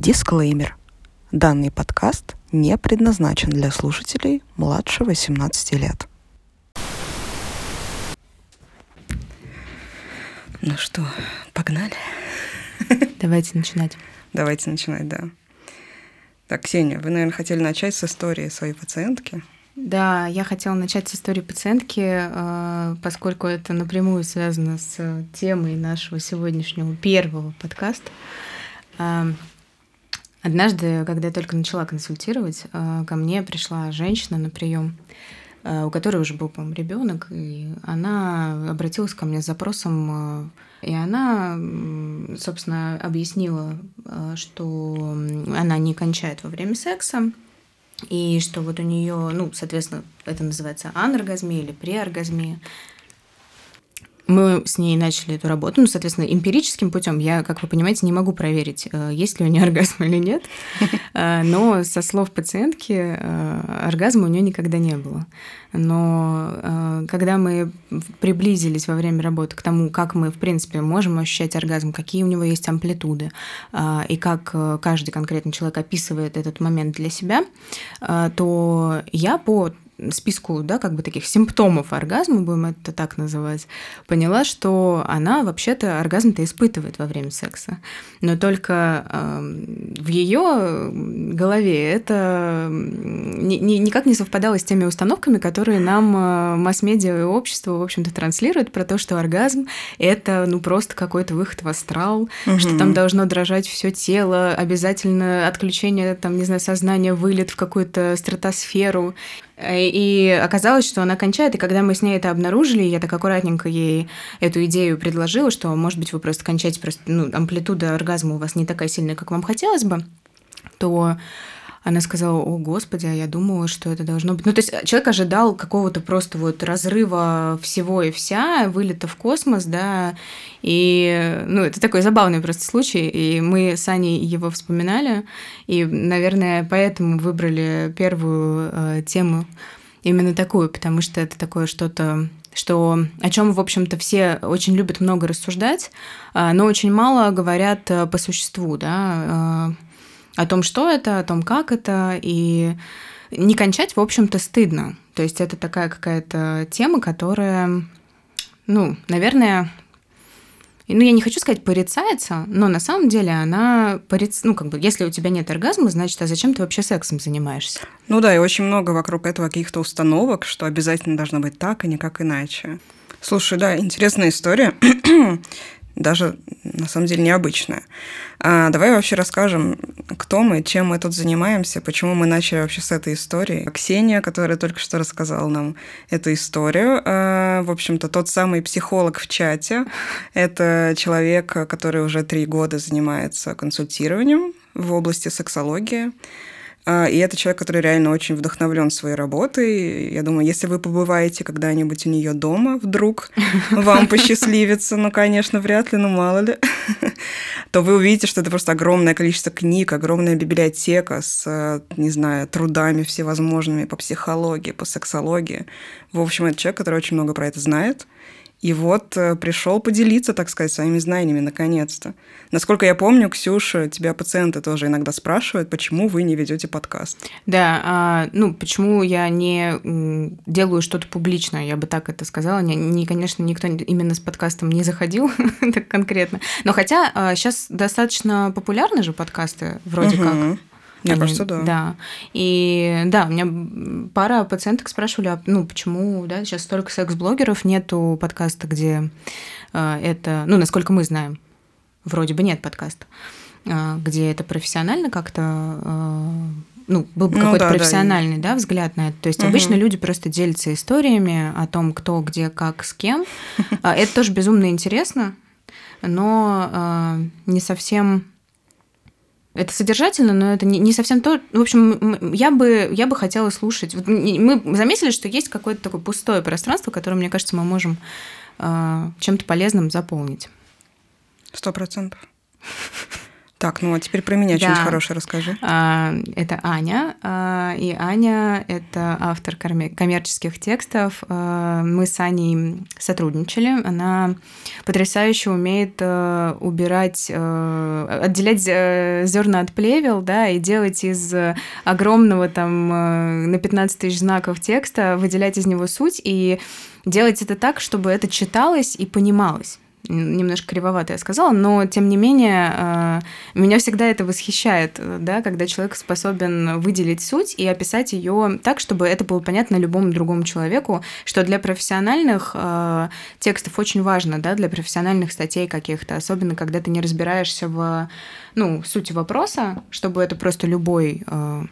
Дисклеймер. Данный подкаст не предназначен для слушателей младше 18 лет. Ну что, погнали? Давайте начинать. Давайте начинать, да. Так, Ксения, вы, наверное, хотели начать с истории своей пациентки? Да, я хотела начать с истории пациентки, э, поскольку это напрямую связано с темой нашего сегодняшнего первого подкаста. Э, однажды, когда я только начала консультировать, э, ко мне пришла женщина на прием, у которой уже был, по-моему, ребенок, и она обратилась ко мне с запросом и она, собственно, объяснила, э, что она не кончает во время секса, и что вот у нее, ну, соответственно, это называется аноргазмия или преоргазмия, мы с ней начали эту работу, ну, соответственно, эмпирическим путем. Я, как вы понимаете, не могу проверить, э, есть ли у нее оргазм или нет. Э, но со слов пациентки э, оргазма у нее никогда не было. Но когда мы приблизились во время работы к тому, как мы, в принципе, можем ощущать оргазм, какие у него есть амплитуды, и как каждый конкретный человек описывает этот момент для себя, то я по списку, да, как бы таких симптомов оргазма, будем это так называть, поняла, что она вообще-то оргазм-то испытывает во время секса. Но только э, в ее голове это ни, ни, никак не совпадало с теми установками, которые нам э, масс-медиа и общество, в общем-то, транслируют про то, что оргазм — это, ну, просто какой-то выход в астрал, угу. что там должно дрожать все тело, обязательно отключение, там, не знаю, сознания, вылет в какую-то стратосферу. И оказалось, что она кончает, и когда мы с ней это обнаружили, я так аккуратненько ей эту идею предложила, что, может быть, вы просто кончаете, просто ну, амплитуда оргазма у вас не такая сильная, как вам хотелось бы, то она сказала, о, господи, а я думала, что это должно быть... Ну, то есть человек ожидал какого-то просто вот разрыва всего и вся, вылета в космос, да, и, ну, это такой забавный просто случай, и мы с Аней его вспоминали, и, наверное, поэтому выбрали первую э, тему именно такую, потому что это такое что-то что о чем, в общем-то, все очень любят много рассуждать, э, но очень мало говорят э, по существу, да, э, о том, что это, о том, как это, и не кончать, в общем-то, стыдно. То есть это такая какая-то тема, которая, ну, наверное, ну, я не хочу сказать порицается, но на самом деле она пориц... ну, как бы, если у тебя нет оргазма, значит, а зачем ты вообще сексом занимаешься? Ну да, и очень много вокруг этого каких-то установок, что обязательно должно быть так, а никак иначе. Слушай, да, интересная история даже на самом деле необычная. А давай вообще расскажем, кто мы, чем мы тут занимаемся, почему мы начали вообще с этой истории. Ксения, которая только что рассказала нам эту историю, а, в общем-то, тот самый психолог в чате, это человек, который уже три года занимается консультированием в области сексологии. А, и это человек, который реально очень вдохновлен своей работой. Я думаю, если вы побываете когда-нибудь у нее дома, вдруг вам посчастливится, ну, конечно, вряд ли, но мало ли, то вы увидите, что это просто огромное количество книг, огромная библиотека с, не знаю, трудами всевозможными по психологии, по сексологии. В общем, это человек, который очень много про это знает. И вот э, пришел поделиться, так сказать, своими знаниями наконец-то. Насколько я помню, Ксюша, тебя пациенты тоже иногда спрашивают, почему вы не ведете подкаст. Да, а, ну почему я не делаю что-то публичное, я бы так это сказала. Не, не конечно, никто именно с подкастом не заходил так конкретно. Но хотя а, сейчас достаточно популярны же подкасты вроде угу. как. Мне Они, кажется, да. Да. И да, у меня пара пациенток спрашивали, а, ну, почему, да, сейчас столько секс-блогеров, нету подкаста, где э, это, ну, насколько мы знаем, вроде бы нет подкаста, э, где это профессионально как-то э, ну, был бы ну, какой-то да, профессиональный да. Да, взгляд на это. То есть угу. обычно люди просто делятся историями о том, кто, где, как, с кем. Это тоже безумно интересно, но не совсем это содержательно, но это не, не совсем то. В общем, я бы, я бы хотела слушать. Вот мы заметили, что есть какое-то такое пустое пространство, которое, мне кажется, мы можем э, чем-то полезным заполнить. Сто процентов. Так, ну а теперь про меня Да. что-нибудь хорошее расскажи. А, Это Аня, а, и Аня – это автор коммерческих текстов. А, Мы с Аней сотрудничали. Она потрясающе умеет э, убирать, э, отделять зерна от плевел, да, и делать из э, огромного там э, на 15 тысяч знаков текста, выделять из него суть и делать это так, чтобы это читалось и понималось. Немножко кривовато я сказала, но тем не менее э, меня всегда это восхищает, да, когда человек способен выделить суть и описать ее так, чтобы это было понятно любому другому человеку, что для профессиональных э, текстов очень важно, да, для профессиональных статей каких-то, особенно когда ты не разбираешься в, ну, сути вопроса, чтобы это просто любой, э,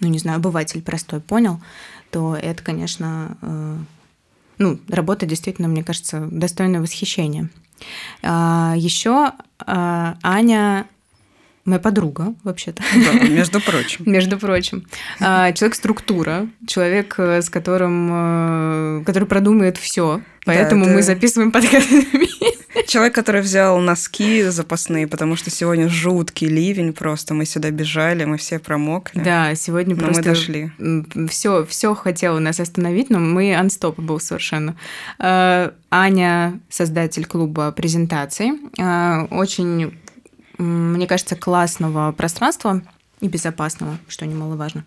ну, не знаю, обыватель простой понял, то это, конечно, ну, работа действительно, мне кажется, достойна восхищения. Еще Аня моя подруга, вообще-то. Да, между прочим. Между прочим. А, Человек структура, человек, э, с которым, э, который продумает все. Поэтому это- мы записываем подкаст. Человек, который взял носки запасные, потому что сегодня жуткий ливень просто. Мы сюда бежали, мы все промокли. Да, сегодня Но мы просто дошли. все, все хотела нас остановить, но мы unstoppable совершенно. Э, Аня, создатель клуба презентаций, э, очень, мне кажется, классного пространства и безопасного, что немаловажно,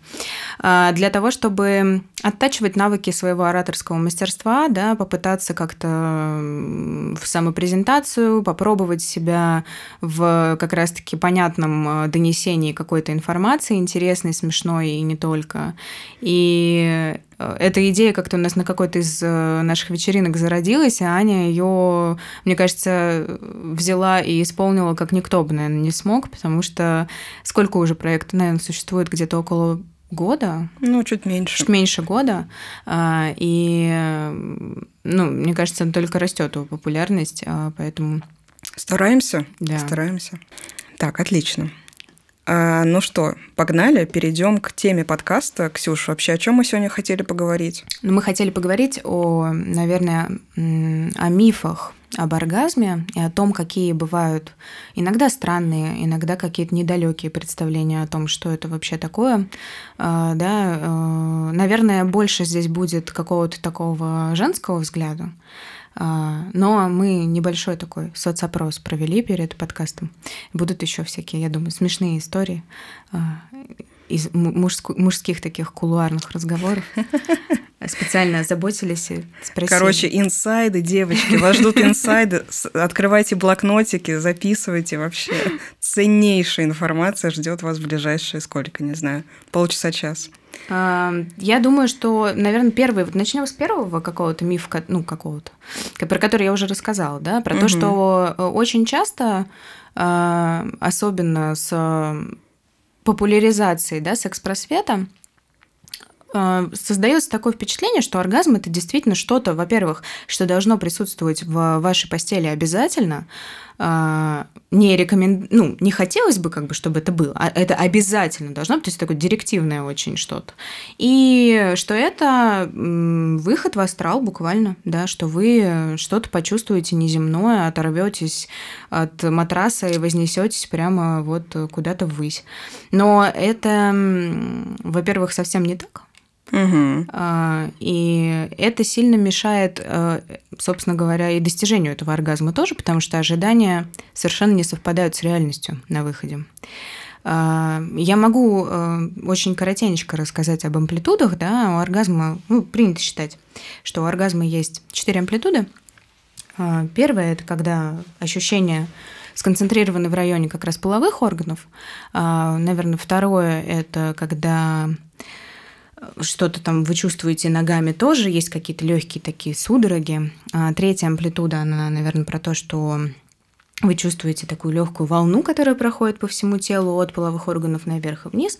э, для того, чтобы оттачивать навыки своего ораторского мастерства, да, попытаться как-то в самопрезентацию, попробовать себя в как раз-таки понятном э, донесении какой-то информации, интересной, смешной и не только. И э, эта идея как-то у нас на какой-то из э, наших вечеринок зародилась, и Аня ее, мне кажется, взяла и исполнила как никто бы, наверное, не смог, потому что сколько уже проектов, наверное, существует где-то около года, Ну, чуть меньше. чуть меньше года, а, и, ну, мне кажется, только растет его популярность, а, поэтому, Стараемся? да. Стараемся. Так, отлично. А, ну что, погнали, перейдем к теме подкаста. Ксюш, вообще о чем мы сегодня хотели поговорить? Ну, мы хотели поговорить о, наверное, о мифах об оргазме и о том, какие бывают иногда странные, иногда какие-то недалекие представления о том, что это вообще такое. А, Да, э, наверное, больше здесь будет какого-то такого женского взгляда. А, Но мы небольшой такой соцопрос провели перед подкастом. Будут еще всякие, я думаю, смешные истории а, из му- мужску- мужских таких кулуарных разговоров. Специально озаботились и спросили. Короче, инсайды, девочки, вас ждут инсайды. Открывайте блокнотики, записывайте вообще. Ценнейшая информация ждет вас в ближайшие, сколько, не знаю, полчаса, час. А, Я думаю, что, наверное, первый, вот начнем с первого какого-то мифа, ну, какого-то, ко- про который я уже рассказала, да, про то, Мгм. что э, очень часто, а, особенно с популяризацией, да, секс-просвета, э, создается такое впечатление, что оргазм это действительно что-то, во-первых, что должно присутствовать в вашей постели обязательно. А, Не рекомен... ну, не хотелось бы, как бы, чтобы это было, а это обязательно должно быть, то есть такое директивное очень что-то. И что это выход в астрал буквально, да, что вы что-то почувствуете неземное, оторветесь от матраса и вознесетесь прямо вот куда-то ввысь. Но это, во-первых, совсем не так. А, И это сильно мешает, э, собственно говоря, и достижению этого оргазма тоже, потому что ожидания совершенно не совпадают с реальностью на выходе. А, Я могу э, очень коротенько рассказать об амплитудах. Да? У оргазма, ну, принято считать, что у оргазма есть четыре амплитуды. А, Первое – это когда ощущения сконцентрированы в районе как раз половых органов. Наверное, второе – это когда что-то там вы чувствуете ногами тоже, есть какие-то легкие такие судороги. А третья амплитуда, она, наверное, про то, что вы чувствуете такую легкую волну, которая проходит по всему телу от половых органов наверх и вниз.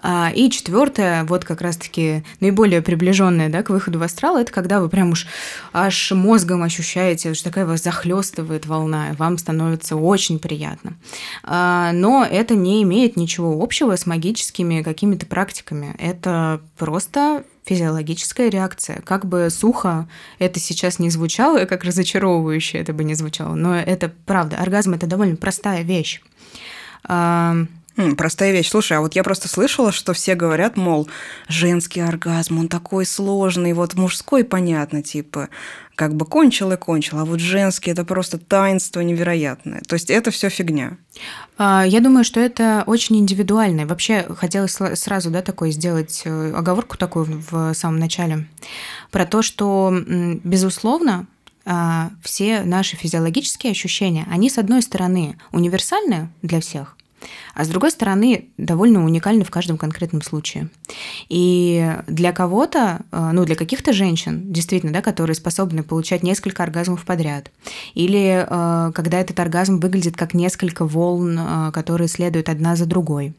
А, И четвертое, вот как раз-таки наиболее приближенное да, к выходу в астрал, это когда вы прям уж аж мозгом ощущаете, что такая вас захлестывает волна, и вам становится очень приятно. А, Но это не имеет ничего общего с магическими какими-то практиками. Это просто физиологическая реакция. Как бы сухо это сейчас не звучало, как разочаровывающе это бы не звучало, но это правда. Оргазм – это довольно простая вещь. Простая вещь. Слушай, а вот я просто слышала, что все говорят, мол, женский оргазм, он такой сложный, вот мужской понятно, типа, как бы кончил и кончил, а вот женский это просто таинство невероятное. То есть это все фигня. А, я думаю, что это очень индивидуально. Вообще хотелось сразу, да, такой сделать э, оговорку такую в самом начале про то, что безусловно а, все наши физиологические ощущения, они с одной стороны универсальны для всех, а с другой стороны, довольно уникальны в каждом конкретном случае. И для кого-то, э, ну, для каких-то женщин, действительно, да, которые способны получать несколько оргазмов подряд, или э, когда этот оргазм выглядит как несколько волн, э, которые следуют одна за другой,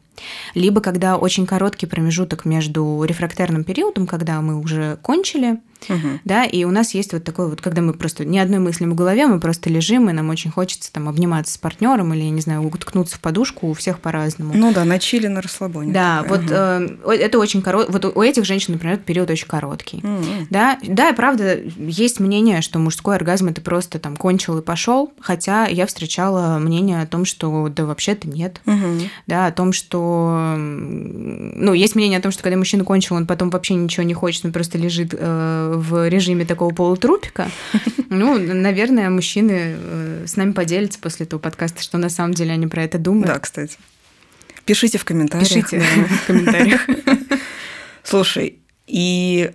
либо когда очень короткий промежуток между рефрактерным периодом, когда мы уже кончили, Угу. Да, и у нас есть вот такой вот, когда мы просто ни одной мыслим в голове, мы просто лежим, и нам очень хочется там обниматься с партнером или, не знаю, уткнуться в подушку, у всех по-разному. Ну да, на чили, на расслабоне. Да, такое. вот угу. э, это очень короткий, вот у этих женщин, например, период очень короткий. Угу. Да, да, и правда, есть мнение, что мужской оргазм это просто там кончил и пошел, хотя я встречала мнение о том, что да вообще-то нет. Угу. Да, о том, что, ну, есть мнение о том, что когда мужчина кончил, он потом вообще ничего не хочет, он просто лежит э, в режиме такого полутрупика. Ну, наверное, мужчины э, с нами поделятся после этого подкаста, что на самом деле они про это думают. Да, кстати. Пишите в комментариях. Пишите в комментариях. Слушай, и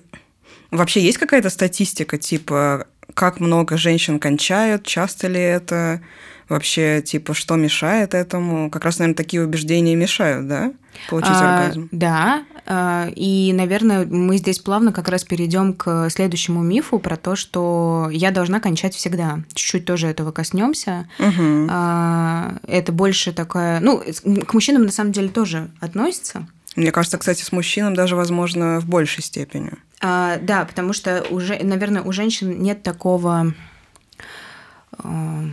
вообще есть какая-то статистика, типа, как много женщин кончают, часто ли это? Вообще, типа, что мешает этому? Как раз, наверное, такие убеждения мешают, да? Получить а, оргазм. Да, а, и, наверное, мы здесь плавно как раз перейдем к следующему мифу про то, что я должна кончать всегда. Чуть-чуть тоже этого коснемся. Угу. Это больше такая... Ну, к мужчинам на самом деле тоже относится. Мне кажется, кстати, с мужчинам даже, возможно, в большей степени. А, да, потому что уже, наверное, у женщин нет такого а,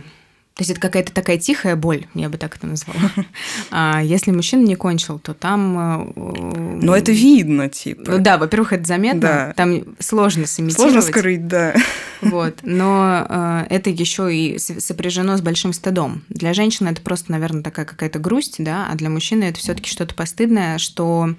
то есть это какая-то такая тихая боль, я бы так это назвала. А если мужчина не кончил, то там... Но это видно, типа. Ну да, во-первых, это заметно. Да. Там сложно сымитировать. Сложно скрыть, да. Вот. Но э, это еще и сопряжено с большим стыдом. Для женщины это просто, наверное, такая какая-то грусть, да, а для мужчины это все-таки что-то постыдное, что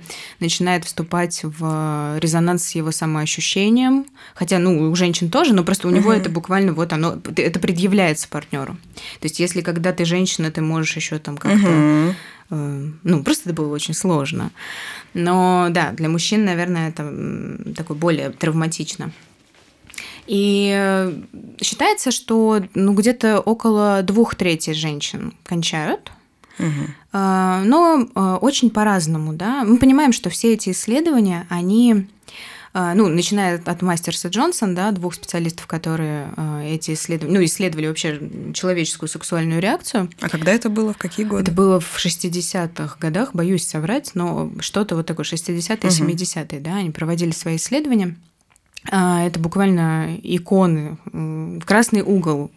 начинает вступать в резонанс с его самоощущением. Хотя, ну, у женщин тоже, но просто у него это буквально вот оно, это предъявляется партнеру. То есть, если когда ты женщина, ты можешь еще там как-то... Угу. Э, ну, просто это было очень сложно. Но да, для мужчин, наверное, это такое более травматично. И э, считается, что ну, где-то около двух третей женщин кончают. Угу. Но э, очень по-разному, да. Мы понимаем, что все эти исследования, они ну, начиная от Мастерса Джонсон, да, двух специалистов, которые а, эти исследования, ну, исследовали вообще человеческую сексуальную реакцию. А когда это было, в какие годы? Это было в 60-х годах, боюсь соврать, но что-то вот такое, 60-е, 70-е, да, они проводили свои исследования. А, это буквально иконы. В красный угол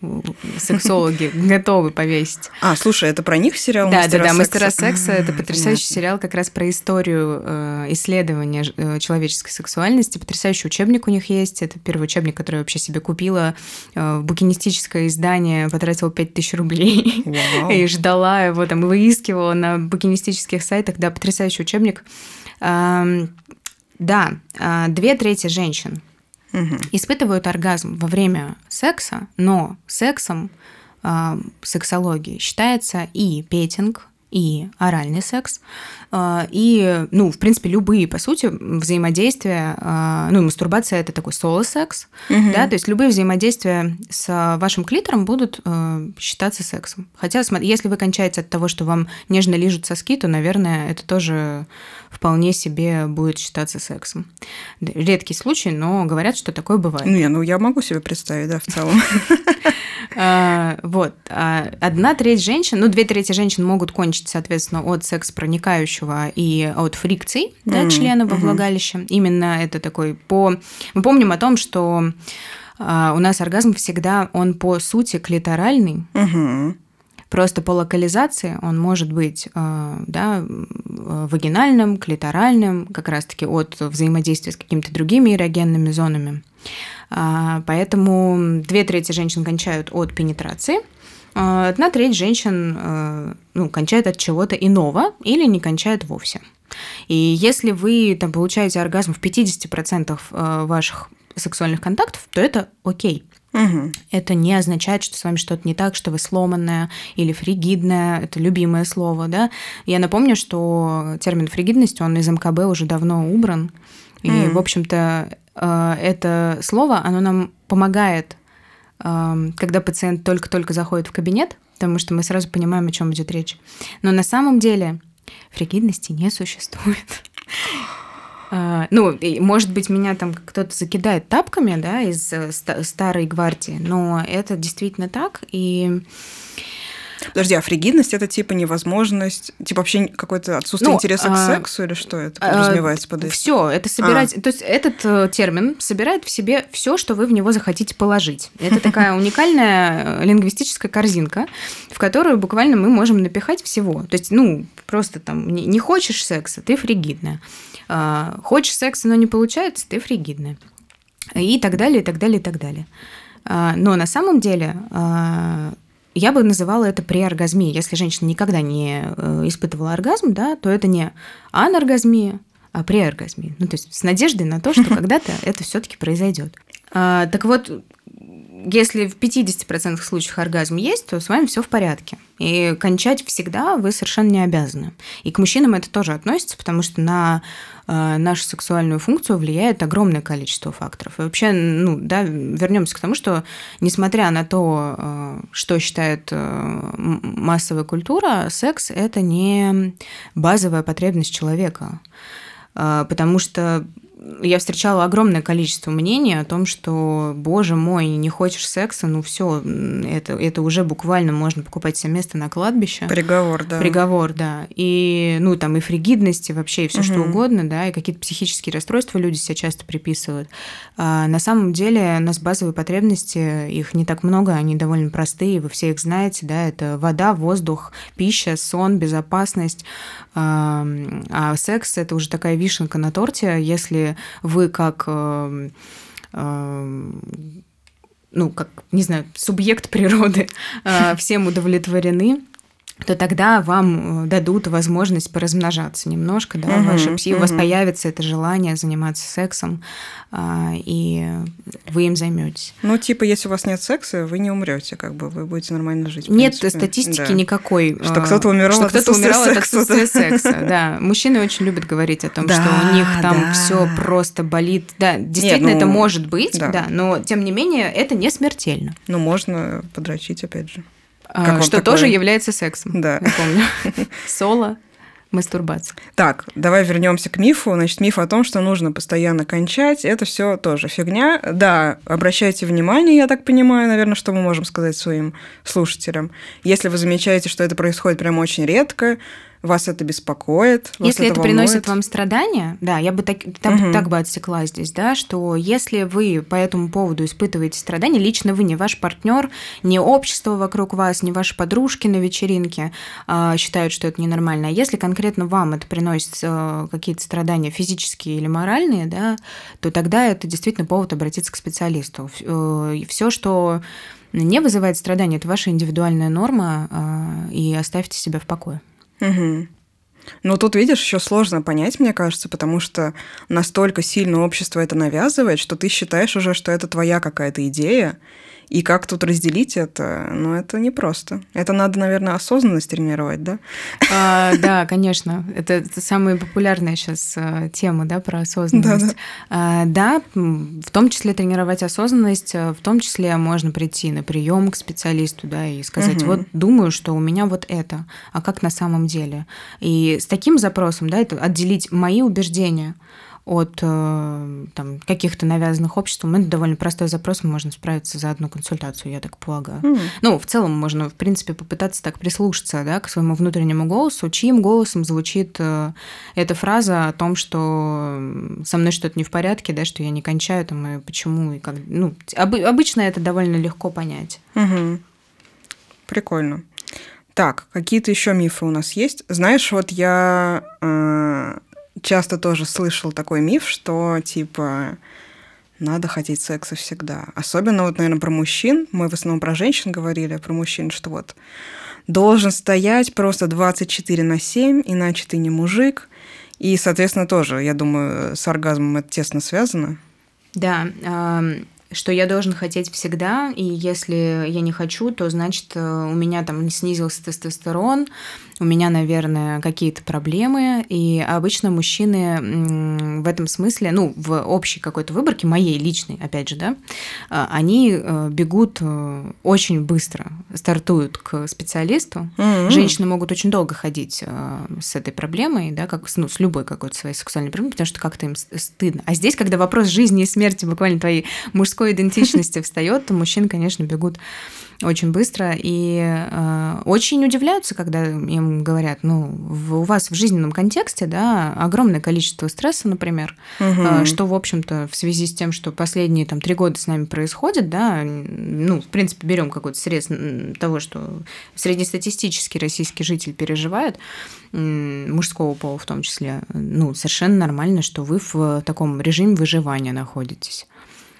сексологи готовы повесить. А, слушай, это про них сериал Да, да, да, «Мастера секса» — это потрясающий сериал как раз про историю э, исследования э, человеческой сексуальности. Потрясающий учебник у них есть. Это первый учебник, который я вообще себе купила. Э, букинистическое издание потратила 5000 рублей. И ждала его, там, выискивала на букинистических сайтах. Да, потрясающий учебник. Да, две трети женщин угу. испытывают оргазм во время секса, но сексом э, сексологии считается и петинг, и оральный секс, а, и, ну, в принципе, любые, по сути, взаимодействия, а, ну, мастурбация – это такой соло-секс, угу. да, то есть любые взаимодействия с вашим клитором будут считаться сексом. Хотя, если вы кончаете от того, что вам нежно лижут соски, то, наверное, это тоже вполне себе будет считаться сексом. Редкий случай, но говорят, что такое бывает. Не, ну я могу себе представить, да, в целом. А, вот. А одна треть женщин, ну, две трети женщин могут кончить, соответственно, от секс проникающего и от фрикций, да, члена во влагалище. Именно это такой по... Мы помним о том, что а, у нас оргазм всегда, он по сути клиторальный, Просто по локализации он может быть, да, вагинальным, клиторальным, как раз-таки от взаимодействия с какими-то другими эрогенными зонами. А, поэтому две трети женщин кончают от пенетрации, а, одна треть женщин э, ну, кончает от чего-то иного или не кончает вовсе. И если вы там, получаете оргазм в 50% э, ваших сексуальных контактов, то это окей. Угу. Это не означает, что с вами что-то не так, что вы сломанная или фригидная. Это любимое слово, да. Я напомню, что термин фригидность, он из МКБ уже давно убран. И, mm. в общем-то, э, это слово, оно нам помогает, эм, когда пациент только-только заходит в кабинет, потому что мы сразу понимаем, о чем идет речь. Но на самом деле фригидности не существует. А, ну, может быть, меня там кто-то закидает тапками, да, из э, старой гвардии, но это действительно так, и Подожди, а фригидность это типа невозможность, типа вообще какое-то отсутствие ну, интереса к а, сексу или что это подразумевается под этим? Все, это собирать, а. то есть этот э, термин собирает в себе все, что вы в него захотите положить. Это такая уникальная э, лингвистическая корзинка, в которую буквально мы можем напихать всего. То есть, ну, просто там не хочешь секса, ты фригидная. А, хочешь секса, но не получается, ты фригидная. И так далее, и так далее, и так далее. Но на самом деле я бы называла это преоргазмией. Если женщина никогда не э, испытывала оргазм, да, то это не аноргазмия, а преоргазмия. Ну, то есть с надеждой на то, что когда-то это все-таки произойдет. А, так вот, если в 50% случаев оргазм есть, то с вами все в порядке. И кончать всегда вы совершенно не обязаны. И к мужчинам это тоже относится, потому что на нашу сексуальную функцию влияет огромное количество факторов. И вообще, ну, да, вернемся к тому, что несмотря на то, э, что считает э, массовая культура, секс это не базовая потребность человека. Э, потому что я встречала огромное количество мнений о том, что, боже мой, не хочешь секса, ну все, это, это уже буквально можно покупать себе место на кладбище. Приговор, да. Приговор, да. И, ну, там и фригидности вообще, и все угу. что угодно, да, и какие-то психические расстройства люди себе часто приписывают. А на самом деле у нас базовые потребности, их не так много, они довольно простые, вы все их знаете, да, это вода, воздух, пища, сон, безопасность. А секс – это уже такая вишенка на торте, если вы как эм, эм, ну, как, не знаю, субъект природы, э, всем удовлетворены, то тогда вам э, дадут возможность поразмножаться немножко, да, угу, ваша пси, угу. у вас появится это желание заниматься сексом, а, и вы им займетесь. Ну, типа, если у вас нет секса, вы не умрете, как бы вы будете нормально жить. Нет статистики да. никакой. Что кто-то умирал, что кто-то умирал от отсутствия секса. Да, мужчины очень любят говорить о том, да, что у них там да. все просто болит. Да, действительно, нет, ну, это может быть, да. да, но тем не менее это не смертельно. Ну, можно подрочить, опять же. Как что такое? тоже является сексом. Да. Я помню. Соло, мастурбация. Так, давай вернемся к мифу. Значит, миф о том, что нужно постоянно кончать, это все тоже фигня. Да, обращайте внимание, я так понимаю, наверное, что мы можем сказать своим слушателям. Если вы замечаете, что это происходит прям очень редко, вас это беспокоит. Если это, это приносит вам страдания, да, я бы так, так, угу. так бы отсекла здесь, да, что если вы по этому поводу испытываете страдания, лично вы, не ваш партнер, не общество вокруг вас, не ваши подружки на вечеринке э, считают, что это ненормально, а если конкретно вам это приносит э, какие-то страдания физические или моральные, да, то тогда это действительно повод обратиться к специалисту. Э, Все, что не вызывает страдания, это ваша индивидуальная норма, э, и оставьте себя в покое. Угу. Ну, тут, видишь, еще сложно понять, мне кажется, потому что настолько сильно общество это навязывает, что ты считаешь уже, что это твоя какая-то идея, и как тут разделить это? Ну, это непросто. Это надо, наверное, осознанность тренировать, да? А, да, конечно. Это, это самая популярная сейчас а, тема, да, про осознанность. Да, да. А, да, в том числе тренировать осознанность, а, в том числе можно прийти на прием к специалисту, да, и сказать, угу. вот думаю, что у меня вот это, а как на самом деле? И с таким запросом, да, это отделить мои убеждения – от э, там, каких-то навязанных обществом, это довольно простой запрос, можно справиться за одну консультацию, я так полагаю. Mm. Ну, в целом можно, в принципе, попытаться так прислушаться да, к своему внутреннему голосу, чьим голосом звучит э, эта фраза о том, что со мной что-то не в порядке, да, что я не кончаю, там, и почему, и как. Ну, об, обычно это довольно легко понять. Угу. Прикольно. Так, какие-то еще мифы у нас есть. Знаешь, вот я э, часто тоже слышал такой миф, что типа надо хотеть секса всегда. Особенно вот, наверное, про мужчин. Мы в основном про женщин говорили, а про мужчин, что вот должен стоять просто 24 на 7, иначе ты не мужик. И, соответственно, тоже, я думаю, с оргазмом это тесно связано. Да, что я должен хотеть всегда, и если я не хочу, то значит э, у меня там снизился тестостерон, у меня, наверное, какие-то проблемы, и обычно мужчины в этом смысле, ну, в общей какой-то выборке, моей личной, опять же, да, э, они э, бегут очень быстро, стартуют к специалисту. Mm-hmm. Женщины могут очень долго ходить с этой проблемой, да, как ну, с любой какой-то своей сексуальной проблемой, потому что как-то им стыдно. А здесь, когда вопрос жизни и смерти буквально твоей мужской мужской идентичности встает, то мужчин, конечно, бегут очень быстро и э, очень удивляются, когда им говорят, ну, в, у вас в жизненном контексте, да, огромное количество стресса, например, угу. э, что, в общем-то, в связи с тем, что последние там три года с нами происходит, да, ну, в принципе, берем какой-то срез того, что среднестатистический российский житель переживает, мужского пола в том числе, ну, совершенно нормально, что вы в таком режиме выживания находитесь.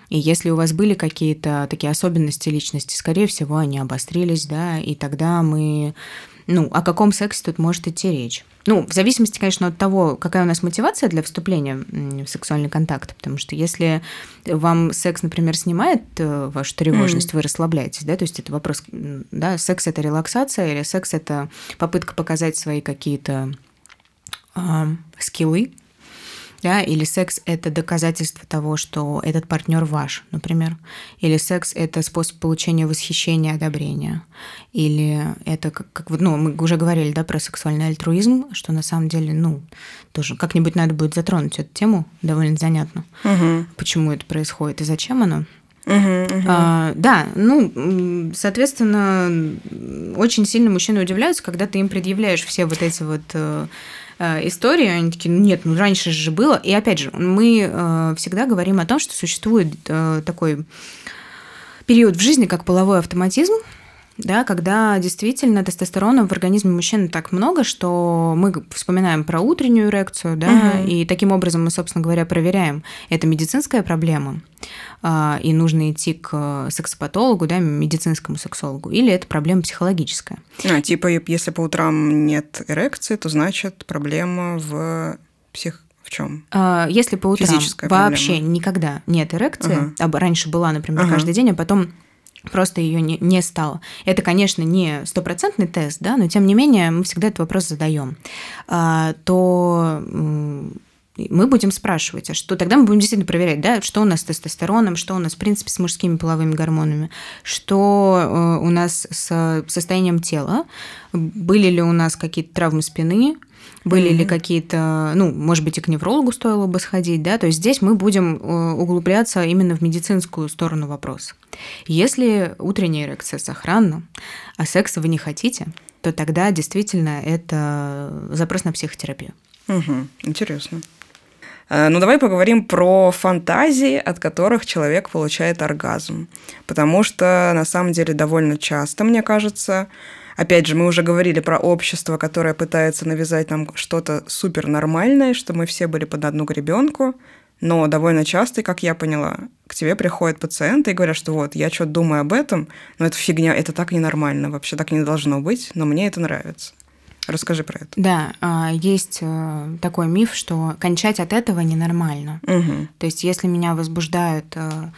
И если у вас были какие-то такие особенности личности, скорее всего, они обострились, да, и тогда мы... Ну, о каком сексе тут может идти речь? Ну, в зависимости, конечно, от того, какая у нас мотивация для вступления в сексуальный контакт, потому что если вам секс, например, снимает э, вашу тревожность, mm. вы расслабляетесь, да, то есть это вопрос, да, секс это релаксация или секс это попытка показать свои какие-то э, скиллы, да, или секс это доказательство того, что этот партнер ваш, например, или секс это способ получения восхищения, одобрения, или это как, как ну, мы уже говорили, да, про сексуальный альтруизм, что на самом деле, ну, тоже как-нибудь надо будет затронуть эту тему, довольно занятно, угу. почему это происходит и зачем оно. Uh-huh, uh-huh. А, да, ну, соответственно, очень сильно мужчины удивляются, когда ты им предъявляешь все вот эти вот Э, истории, они такие, ну нет, ну раньше же было. И опять же, мы э, всегда говорим о том, что существует э, такой период в жизни, как половой автоматизм, да, когда действительно тестостерона в организме мужчины так много, что мы вспоминаем про утреннюю эрекцию, да, угу. и таким образом мы, собственно говоря, проверяем, это медицинская проблема, а, и нужно идти к сексопатологу, да, медицинскому сексологу, или это проблема психологическая. А, типа, если по утрам нет эрекции, то значит проблема в псих в чем? А, если по утрам Физическая вообще проблема. никогда нет эрекции, ага. а раньше была, например, ага. каждый день, а потом просто ее не, не стало. Это, конечно, не стопроцентный тест, да, но тем не менее мы всегда этот вопрос задаем. А, то мы будем спрашивать, а что тогда мы будем действительно проверять, да, что у нас с тестостероном, что у нас, в принципе, с мужскими половыми гормонами, что э, у нас с состоянием тела, были ли у нас какие-то травмы спины, были mm-hmm. ли какие-то, ну, может быть, и к неврологу стоило бы сходить, да, то есть здесь мы будем э, углубляться именно в медицинскую сторону вопроса. Если утренняя эрекция сохранна, а секса вы не хотите, то тогда действительно это запрос на психотерапию. Угу, интересно. Э, ну, давай поговорим про фантазии, от которых человек получает оргазм. Потому что, на самом деле, довольно часто, мне кажется, Опять же, мы уже говорили про общество, которое пытается навязать нам что-то супер нормальное, что мы все были под одну гребенку, но довольно часто, как я поняла, к тебе приходят пациенты и говорят, что вот, я что-то думаю об этом, но это фигня, это так ненормально, вообще так не должно быть, но мне это нравится. Расскажи про это. Да, а, есть э, такой миф, что кончать от этого ненормально. Угу. То есть, если меня возбуждают э,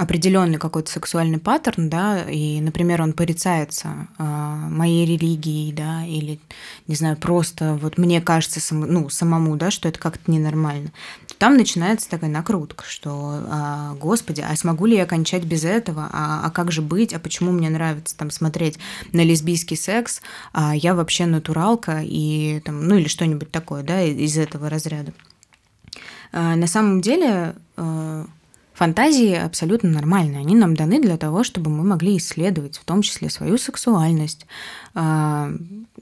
определенный какой-то сексуальный паттерн, да, и, например, он порицается э, моей религией, да, или, не знаю, просто вот мне кажется, сам, ну, самому, да, что это как-то ненормально, то там начинается такая накрутка, что, э, господи, а смогу ли я кончать без этого, а, а как же быть, а почему мне нравится там смотреть на лесбийский секс, а я вообще натуралка, и там, ну, или что-нибудь такое, да, из этого разряда. Э, на самом деле... Э, Фантазии абсолютно нормальные. Они нам даны для того, чтобы мы могли исследовать, в том числе свою сексуальность, а,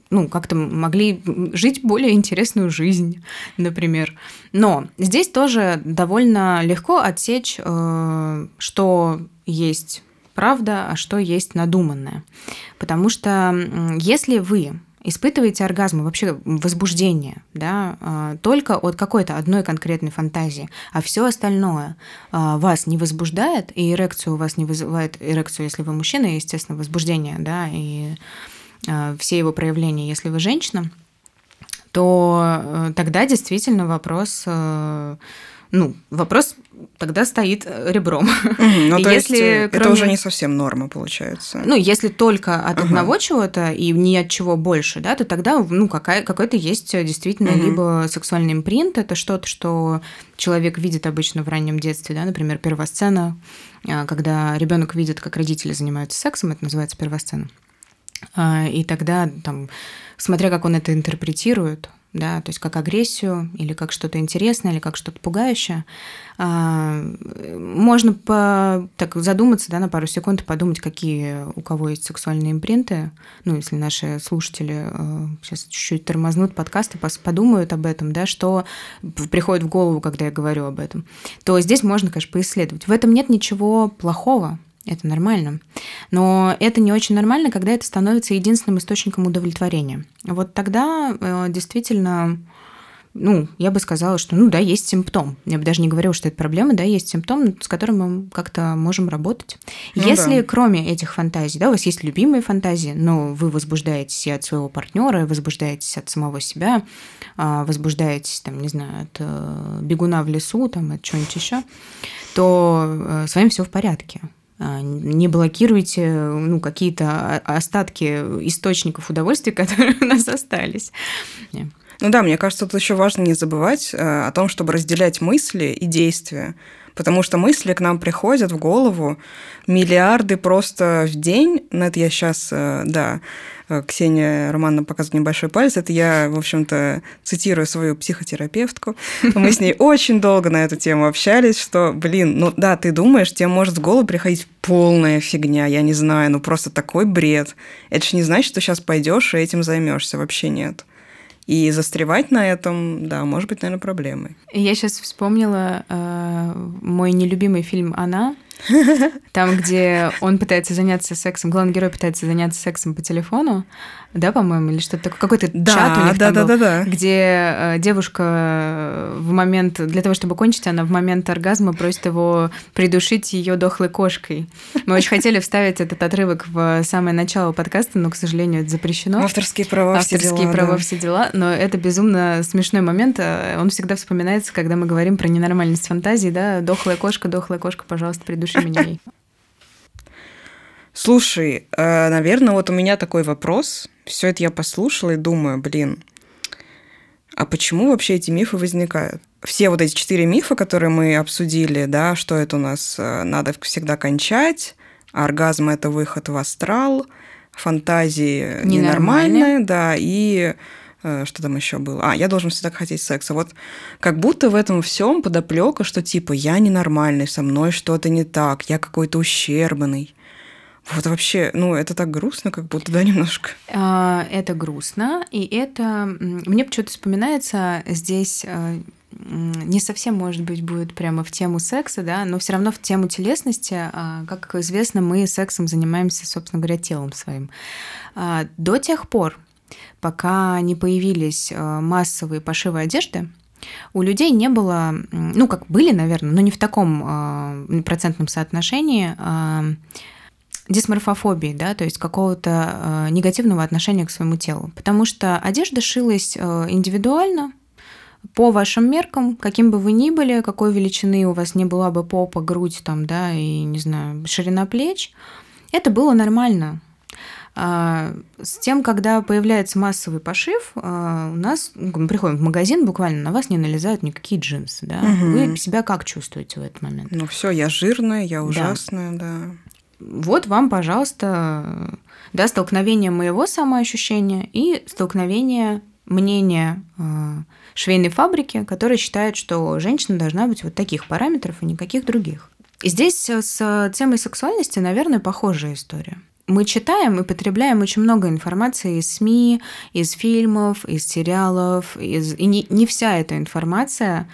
ну, как-то могли жить более интересную жизнь, например. Но здесь тоже довольно легко отсечь, э, что есть правда, а что есть надуманное. Потому что если вы испытываете оргазм, вообще возбуждение, да, а, только от какой-то одной конкретной фантазии, а все остальное а, вас не возбуждает, и эрекцию у вас не вызывает, эрекцию, если вы мужчина, естественно, возбуждение, да, и а, все его проявления, если вы женщина, то э, тогда действительно вопрос э, ну, вопрос тогда стоит э, ребром. ну, то если, есть кроме... это уже не совсем норма получается. Ну, если только от одного чего-то и ни от чего больше, да, то тогда, ну, какая, какой-то есть действительно угу. либо сексуальный импринт, это что-то, что человек видит обычно в раннем детстве, да, например, первая сцена, а, когда ребенок видит, как родители занимаются сексом, это называется первая сцена. А, и тогда, там, смотря как он это интерпретирует, да, то есть как агрессию или как что-то интересное или как что-то пугающее. А, можно по, так задуматься, да, на пару секунд подумать, какие у кого есть сексуальные импринты. Ну, если наши слушатели э, сейчас чуть-чуть тормознут подкасты, подумают об этом, да, что приходит в голову, когда я говорю об этом, то здесь можно, конечно, поисследовать. В этом нет ничего плохого, это нормально. Но это не очень нормально, когда это становится единственным источником удовлетворения. Вот тогда э, действительно ну, я бы сказала, что, ну, да, есть симптом. Я бы даже не говорила, что это проблема, да, есть симптом, с которым мы как-то можем работать. Ну, Если да. кроме этих фантазий, да, у вас есть любимые фантазии, но вы возбуждаетесь и от своего партнера, возбуждаетесь от самого себя, а, возбуждаетесь, там, не знаю, от э, бегуна в лесу, там, от чего-нибудь еще, то э, с вами все в порядке. А, не блокируйте ну, какие-то остатки источников удовольствия, которые у нас остались. Ну да, мне кажется, тут еще важно не забывать э, о том, чтобы разделять мысли и действия. Потому что мысли к нам приходят в голову миллиарды просто в день. На это я сейчас, э, да, Ксения Романовна показывает небольшой палец. Это я, в общем-то, цитирую свою психотерапевтку. Мы с ней очень долго на эту тему общались, что, блин, ну да, ты думаешь, тебе может в голову приходить полная фигня, я не знаю, ну просто такой бред. Это же не значит, что сейчас пойдешь и этим займешься. Вообще нет. И застревать на этом, да, может быть, наверное, проблемой. Я сейчас вспомнила э, мой нелюбимый фильм «Она», там, где он пытается заняться сексом, главный герой пытается заняться сексом по телефону, да, по-моему, или что-то такое, какой-то да, чат у них да, там да, был, да, да. где э, девушка э, в момент, для того, чтобы кончить, она в момент оргазма просит его придушить ее дохлой кошкой. Мы очень хотели вставить этот отрывок в самое начало подкаста, но, к сожалению, это запрещено. Авторские права, Авторские все дела. права, да. все дела. Но это безумно смешной момент. Э, он всегда вспоминается, когда мы говорим про ненормальность фантазии, да, дохлая кошка, дохлая кошка, пожалуйста, придуши меня ей. Слушай, наверное, вот у меня такой вопрос все это я послушала и думаю, блин, а почему вообще эти мифы возникают? Все вот эти четыре мифа, которые мы обсудили, да, что это у нас э, надо всегда кончать, оргазм – это выход в астрал, фантазии ненормальные, да, и э, что там еще было? А, я должен всегда хотеть секса. Вот как будто в этом всем подоплека, что типа я ненормальный, со мной что-то не так, я какой-то ущербный. Вот вообще, ну, это так грустно, как будто, да, немножко. А, это грустно, и это... Мне почему-то вспоминается здесь а, не совсем, может быть, будет прямо в тему секса, да, но все равно в тему телесности. А, как известно, мы сексом занимаемся, собственно говоря, телом своим. До тех пор, пока не появились массовые пошивы одежды, у людей не было, ну, как были, наверное, но не в таком процентном соотношении дисморфофобии, да, то есть какого-то э, негативного отношения к своему телу. Потому что одежда шилась э, индивидуально, по вашим меркам, каким бы вы ни были, какой величины у вас не была бы попа, грудь там, да, и, не знаю, ширина плеч, это было нормально. А, с тем, когда появляется массовый пошив, а, у нас ну, мы приходим в магазин, буквально на вас не налезают никакие джинсы, да. Угу. Вы себя как чувствуете в этот момент? Ну все, я жирная, я ужасная, да. да вот вам, пожалуйста, да, столкновение моего самоощущения и столкновение мнения э, швейной фабрики, которая считает, что женщина должна быть вот таких параметров и никаких других. Здесь с темой сексуальности, наверное, похожая история. Мы читаем и потребляем очень много информации из СМИ, из фильмов, из сериалов, из... и не, не вся эта информация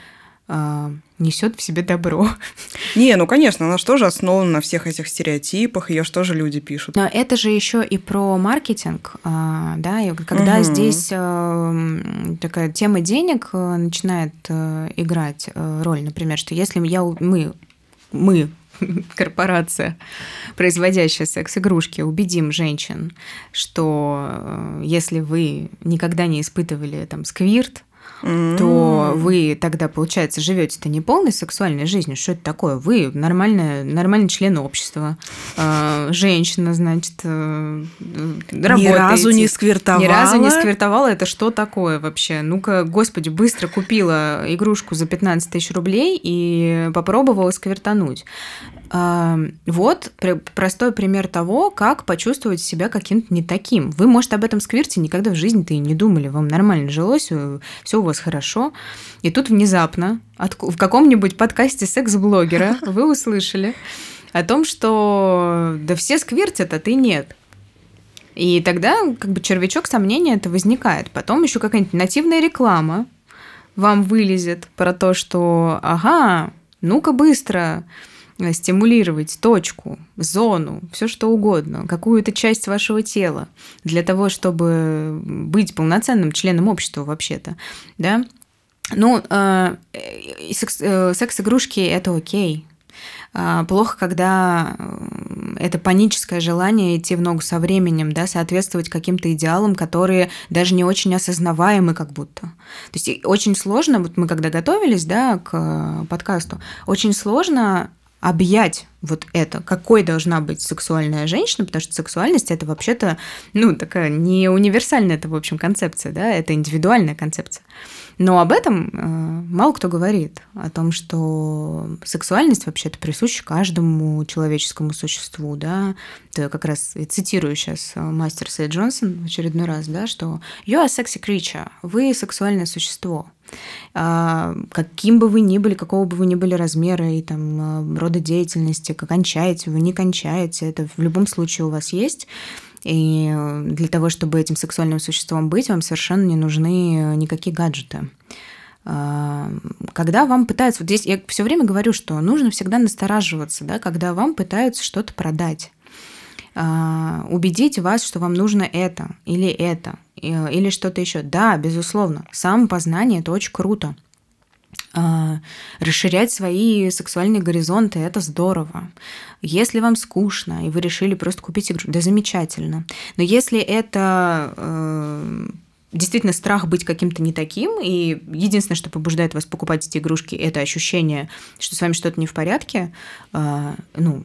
э, несет в себе добро. Не, ну конечно, она же тоже основана на всех этих стереотипах, ее же люди пишут. Но это же еще и про маркетинг, а, да, и когда угу. здесь э, такая тема денег э, начинает э, играть роль, например, что если я, мы, мы корпорация, производящая секс-игрушки, убедим женщин, что если вы никогда не испытывали там сквирт, mm-hmm. то вы тогда, получается, живете-то не полной сексуальной жизнью. Что это такое? Вы нормальная, нормальный член общества, э, женщина, значит, э, работаете. Ни разу не сквертовала. Ни разу не сквертовала. Это что такое вообще? Ну-ка, господи, быстро купила игрушку за 15 тысяч рублей и попробовала сквертануть. Вот простой пример того, как почувствовать себя каким-то не таким. Вы, может, об этом сквирте никогда в жизни-то и не думали. Вам нормально жилось, э, все у вас хорошо. И тут внезапно в каком-нибудь подкасте секс-блогера вы услышали о том, что да все сквиртят, а ты нет. И тогда как бы червячок сомнения это возникает. Потом еще какая-нибудь нативная реклама вам вылезет про то, что ага, ну-ка быстро, стимулировать точку, зону, все что угодно, какую-то часть вашего тела для того, чтобы быть полноценным членом общества вообще-то, да. Ну, э, э, секс-игрушки это окей. А, плохо, когда это паническое желание идти в ногу со временем, да, соответствовать каким-то идеалам, которые даже не очень осознаваемы как будто. То есть очень сложно, вот мы когда готовились, да, к подкасту, очень сложно объять вот это, какой должна быть сексуальная женщина, потому что сексуальность это вообще-то, ну, такая не универсальная, это, в общем, концепция, да, это индивидуальная концепция. Но об этом э, мало кто говорит, о том, что сексуальность вообще-то присуща каждому человеческому существу, да. Это как раз я цитирую сейчас э, мастер Сэй Джонсон в очередной раз, да, что «You are a sexy creature», вы сексуальное существо. А, каким бы вы ни были, какого бы вы ни были размера и там э, рода деятельности, как кончаете вы, не кончаете, это в любом случае у вас есть. И для того, чтобы этим сексуальным существом быть, вам совершенно не нужны э, никакие гаджеты. А, когда вам пытаются, вот здесь я все время говорю, что нужно всегда настораживаться, да, когда вам пытаются что-то продать, а, убедить вас, что вам нужно это или это, или что-то еще. Да, безусловно, самопознание это очень круто. А, расширять свои сексуальные горизонты, это здорово. Если вам скучно, и вы решили просто купить игру, да замечательно. Но если это э, действительно страх быть каким-то не таким, и единственное, что побуждает вас покупать эти игрушки, это ощущение, что с вами что-то не в порядке, э, ну,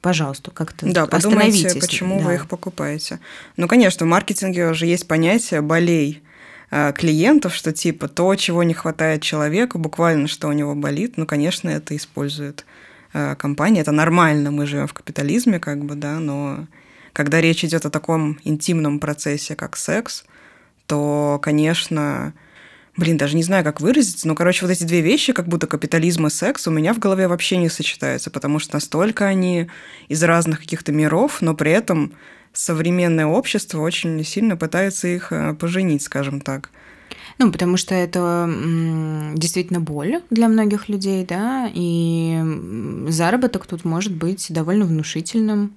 пожалуйста, как-то да, подумайте, почему да. вы их покупаете. Ну, конечно, в маркетинге уже есть понятие болей Э, клиентов, что типа то, чего не хватает человеку, буквально что у него болит, ну, конечно, это использует э, компания. Это нормально, мы живем в капитализме, как бы, да, но когда речь идет о таком интимном процессе, как секс, то, конечно, блин, даже не знаю, как выразиться, но, короче, вот эти две вещи, как будто капитализм и секс, у меня в голове вообще не сочетаются, потому что настолько они из разных каких-то миров, но при этом современное общество очень сильно пытается их э, поженить, скажем так. Ну, потому что это действительно боль для многих людей, да, и заработок тут может быть довольно внушительным.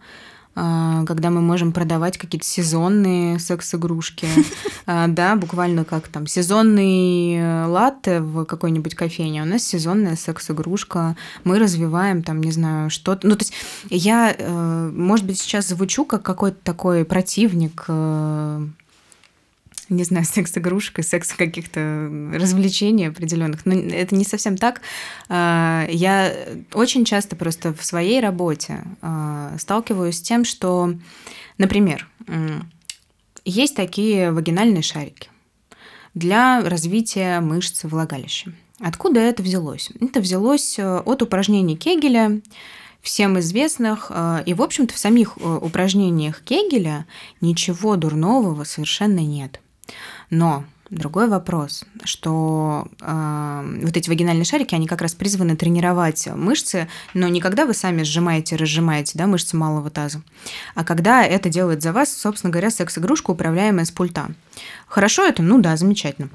А, когда мы можем продавать какие-то сезонные секс-игрушки, а, да, буквально как там сезонный э, латте в какой-нибудь кофейне, у нас сезонная секс-игрушка, мы развиваем там, не знаю, что-то. Ну, то есть я, э, может быть, сейчас звучу как какой-то такой противник э, не знаю, секс-игрушек и секс каких-то развлечений определенных. Но это не совсем так. А, я очень часто просто в своей работе а, сталкиваюсь с тем, что, например, есть такие вагинальные шарики для развития мышц влагалища. Откуда это взялось? Это взялось э, от упражнений Кегеля, всем известных. Э, и, в общем-то, в самих э, упражнениях Кегеля ничего дурного совершенно нет. Но Другой вопрос, что э, вот эти вагинальные шарики, они как раз призваны тренировать мышцы, но не когда вы сами сжимаете, разжимаете да, мышцы малого таза, а когда это делает за вас, собственно говоря, секс-игрушка, управляемая с пульта. Хорошо это? Ну да, замечательно.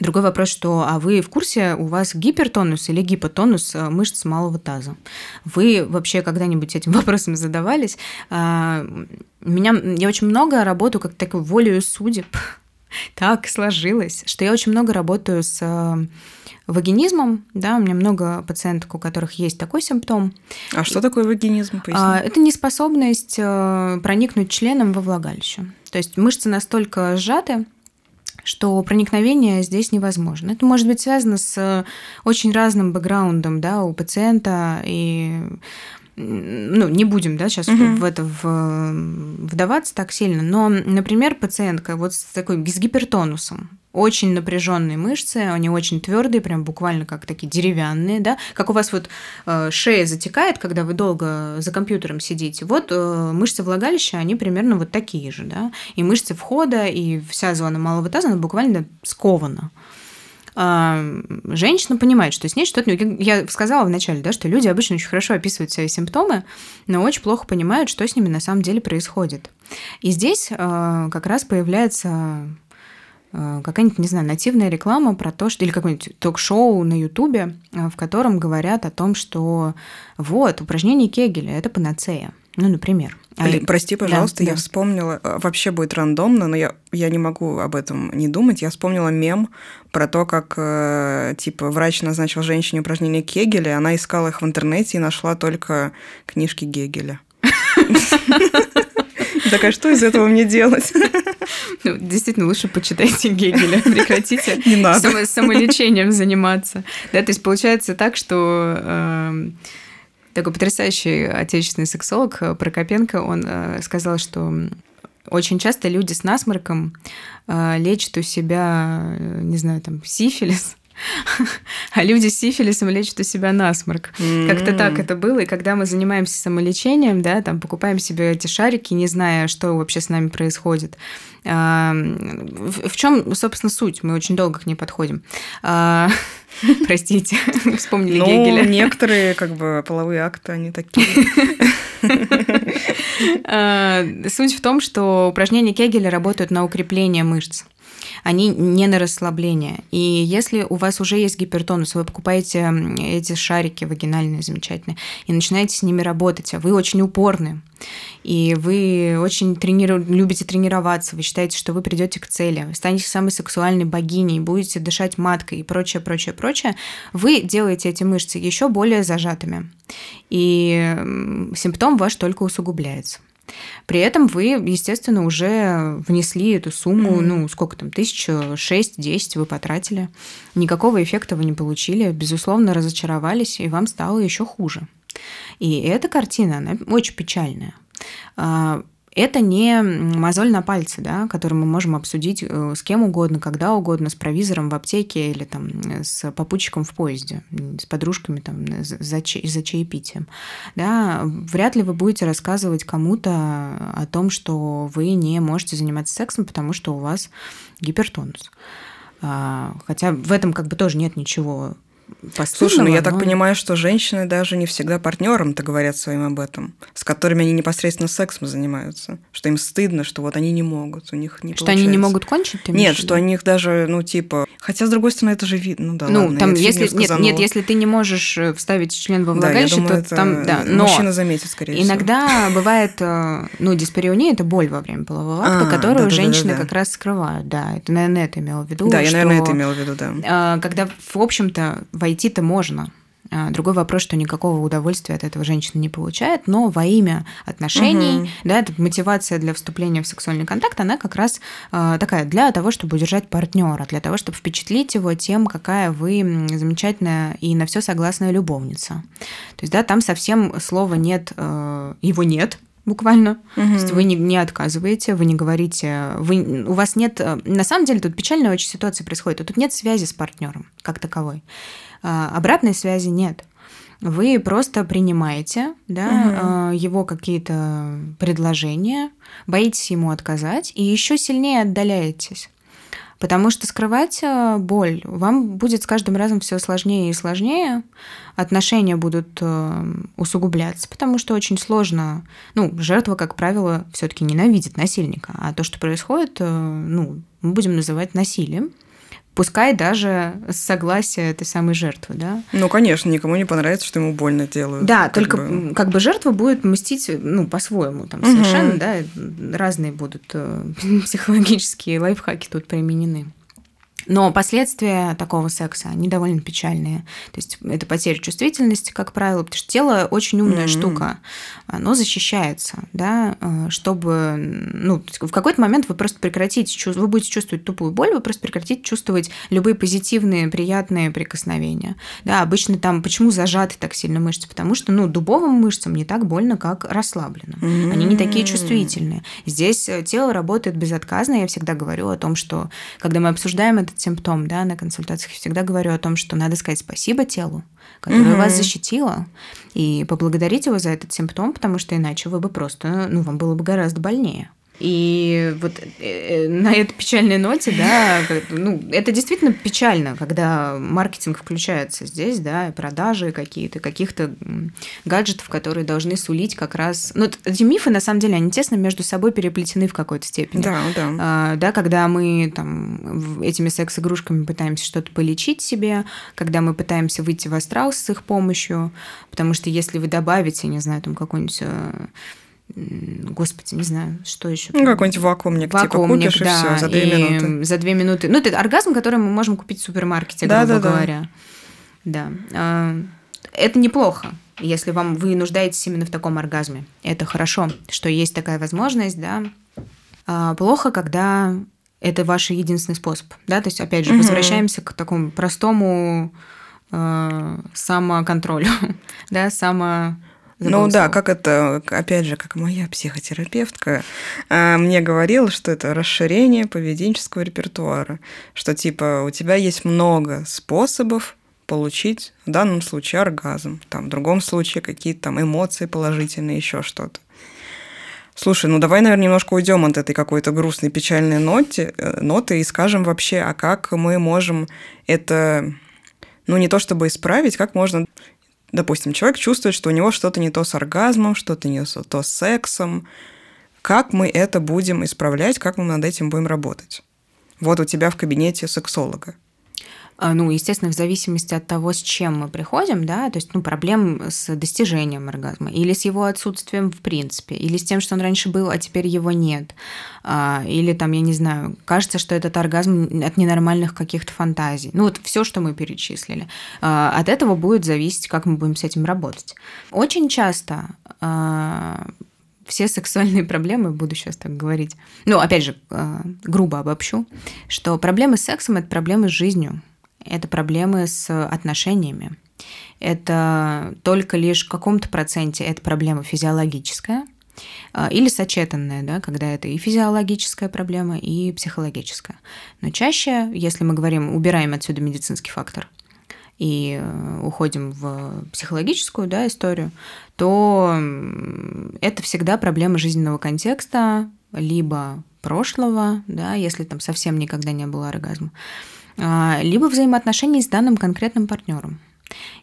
Другой вопрос, что а вы в курсе, у вас гипертонус или гипотонус э, мышц малого таза? Вы вообще когда-нибудь этим вопросом задавались? А, меня, я очень много работаю как такой волею судеб. Так сложилось, что я очень много работаю с э, вагинизмом, да, у меня много пациенток, у которых есть такой симптом. А что такое вагинизм? Поясни. А, это неспособность э, проникнуть членом во влагалище. То есть мышцы настолько сжаты, что проникновение здесь невозможно. Это может быть связано с очень разным бэкграундом да, у пациента и ну, не будем, да, сейчас угу. в это в, вдаваться так сильно, но, например, пациентка вот с такой с гипертонусом, очень напряженные мышцы, они очень твердые, прям буквально как такие деревянные, да, как у вас вот э, шея затекает, когда вы долго за компьютером сидите. Вот э, мышцы влагалища, они примерно вот такие же, да, и мышцы входа, и вся зона малого таза, она буквально скована женщина понимает, что с ней что-то... Я сказала вначале, да, что люди обычно очень хорошо описывают свои симптомы, но очень плохо понимают, что с ними на самом деле происходит. И здесь э, как раз появляется Э, какая-нибудь, не знаю, нативная реклама про то, что или какое-нибудь ток-шоу на Ютубе, в котором говорят о том, что вот, упражнение Кегеля – это панацея. Ну, например. Блин, а, прости, пожалуйста, да, я да. вспомнила, э, вообще будет рандомно, но я, я не могу об этом не думать. Я вспомнила мем про то, как, типа, врач назначил женщине упражнения Кегеля, она искала их в интернете и нашла только книжки Гегеля. Такая, что из этого мне делать? Ну, действительно, лучше почитайте Гегеля, прекратите Не надо. Само, самолечением заниматься. Да, то есть получается так, что э, такой потрясающий отечественный сексолог э, Прокопенко, он э, сказал, что очень часто люди с насморком э, лечат у себя, не знаю, там, сифилис, а люди с сифилисом лечат у себя насморк. Mm-hmm. Как-то так это было. И когда мы занимаемся самолечением, да, там покупаем себе эти шарики, не зная, что вообще с нами происходит. А, в чем, собственно, суть? Мы очень долго к ней подходим. А, простите, вспомнили ну, Гегеля. некоторые как бы половые акты, они такие. А, суть в том, что упражнения Кегеля работают на укрепление мышц они не на расслабление. И если у вас уже есть гипертонус, вы покупаете эти шарики вагинальные замечательные и начинаете с ними работать, а вы очень упорны, и вы очень трениру... любите тренироваться, вы считаете, что вы придете к цели, станете самой сексуальной богиней, будете дышать маткой и прочее, прочее, прочее, вы делаете эти мышцы еще более зажатыми. И симптом ваш только усугубляется. При этом вы, естественно, уже внесли эту сумму, mm-hmm. ну, сколько там, тысячу шесть-десять вы потратили. Никакого эффекта вы не получили, безусловно, разочаровались, и вам стало еще хуже. И эта картина, она очень печальная. Это не мозоль на пальце, да, который мы можем обсудить э, с кем угодно, когда угодно, с провизором в аптеке или там, с попутчиком в поезде, с подружками там, за, чай, за чаепитием. Да. Вряд ли вы будете рассказывать кому-то о том, что вы не можете заниматься сексом, потому что у вас гипертонус. А, хотя в этом как бы тоже нет ничего Слушай, ну я так понимаю, что женщины даже не всегда партнерам-то говорят своим об этом, с которыми они непосредственно сексом занимаются, что им стыдно, что вот они не могут, у них не Что получается. они не могут кончить? Ты нет, что у них даже, ну типа, хотя с другой стороны это же видно, ну да, ну ладно, там если нет, нет, если ты не можешь э, вставить член во влагалище, да, думаю, то там да, но мужчина заметит скорее иногда всего. бывает, э, ну диспареония это боль во время полового акта, а, которую да, женщины да, да, как раз скрывают, да, это наверное это имел в виду. Да, я наверное это имела в виду, да. А, когда в общем-то войти-то можно. А, другой вопрос, что никакого удовольствия от этого женщина не получает, но во имя отношений, угу. да, эта мотивация для вступления в сексуальный контакт, она как раз э, такая для того, чтобы удержать партнера, для того, чтобы впечатлить его тем, какая вы замечательная и на все согласная любовница. То есть, да, там совсем слова нет, э, его нет, буквально. Угу. То есть вы не, не отказываете, вы не говорите, вы, у вас нет... На самом деле тут печальная очень ситуация происходит. Тут нет связи с партнером как таковой. А, обратной связи нет. Вы просто принимаете да, угу. его какие-то предложения, боитесь ему отказать и еще сильнее отдаляетесь. Потому что скрывать а, боль вам будет с каждым разом все сложнее и сложнее. Отношения будут усугубляться, потому что очень сложно. Ну, жертва, как правило, все-таки ненавидит насильника. А то, что происходит, ну, мы будем называть насилием пускай даже с согласия этой самой жертвы, да. Ну, конечно, никому не понравится, что ему больно делают. Да, только бы. как бы жертва будет мстить, ну, по-своему, там, совершенно, угу. да, разные будут э, психологические лайфхаки тут применены. Но последствия такого секса, они довольно печальные. То есть это потеря чувствительности, как правило, потому что тело очень умная mm-hmm. штука. Оно защищается, да, э, чтобы... Ну, в какой-то момент вы просто прекратите, вы будете чувствовать тупую боль, вы просто прекратите чувствовать любые позитивные, приятные прикосновения. Да, обычно там... Почему зажаты так сильно мышцы? Потому что, ну, дубовым мышцам не так больно, как расслабленным. Mm-hmm. Они не такие чувствительные. Здесь э, тело работает безотказно. Я всегда говорю о том, что когда мы обсуждаем это этот симптом, да, на консультациях всегда говорю о том, что надо сказать спасибо телу, которое угу. вас защитило, и поблагодарить его за этот симптом, потому что иначе вы бы просто, ну, вам было бы гораздо больнее. И вот э, э, на этой печальной ноте, да, ну, это действительно печально, когда маркетинг включается здесь, да, продажи какие-то, каких-то гаджетов, которые должны сулить как раз... Ну, эти мифы, на самом деле, они тесно между собой переплетены в какой-то степени. Да, да. А, да, когда мы там этими секс-игрушками пытаемся что-то полечить себе, когда мы пытаемся выйти в астрал с их помощью, потому что если вы добавите, не знаю, там какой-нибудь э, Господи, не знаю, что еще. Ну, какой-нибудь вакуумник, вакуумник типа купишь, да, и все за две и минуты. За две минуты. Ну, это оргазм, который мы можем купить в супермаркете, да, грубо да, говоря. Да. да. Это неплохо, если вам вы нуждаетесь именно в таком оргазме. Это хорошо, что есть такая возможность, да. А, плохо, когда это ваш единственный способ, да, то есть, опять же, угу. возвращаемся к такому простому э, самоконтролю, да, само ну да, как это, опять же, как моя психотерапевтка а, мне говорила, что это расширение поведенческого репертуара, что типа у тебя есть много способов получить в данном случае оргазм, там в другом случае какие-то там эмоции положительные, еще что-то. Слушай, ну давай, наверное, немножко уйдем от этой какой-то грустной, печальной ноты, э, ноты и скажем вообще, а как мы можем это, ну не то чтобы исправить, как можно Допустим, человек чувствует, что у него что-то не то с оргазмом, что-то не то с сексом. Как мы это будем исправлять, как мы над этим будем работать? Вот у тебя в кабинете сексолога. А, ну, естественно, в зависимости от того, с чем мы приходим, да, то есть, ну, проблем с достижением оргазма, или с его отсутствием в принципе, или с тем, что он раньше был, а теперь его нет, а, или там, я не знаю, кажется, что этот оргазм от ненормальных каких-то фантазий. Ну, вот все, что мы перечислили. А, от этого будет зависеть, как мы будем с этим работать. Очень часто все сексуальные проблемы, буду сейчас так говорить, ну, опять же, грубо обобщу, что проблемы с сексом – это проблемы с жизнью это проблемы с отношениями. Это только лишь в каком-то проценте это проблема физиологическая а, или сочетанная, да, когда это и физиологическая проблема, и психологическая. Но чаще, если мы говорим, убираем отсюда медицинский фактор и э, уходим в психологическую да, историю, то это всегда проблема жизненного контекста, либо прошлого, да, если там совсем никогда не было оргазма, либо взаимоотношений с данным конкретным партнером.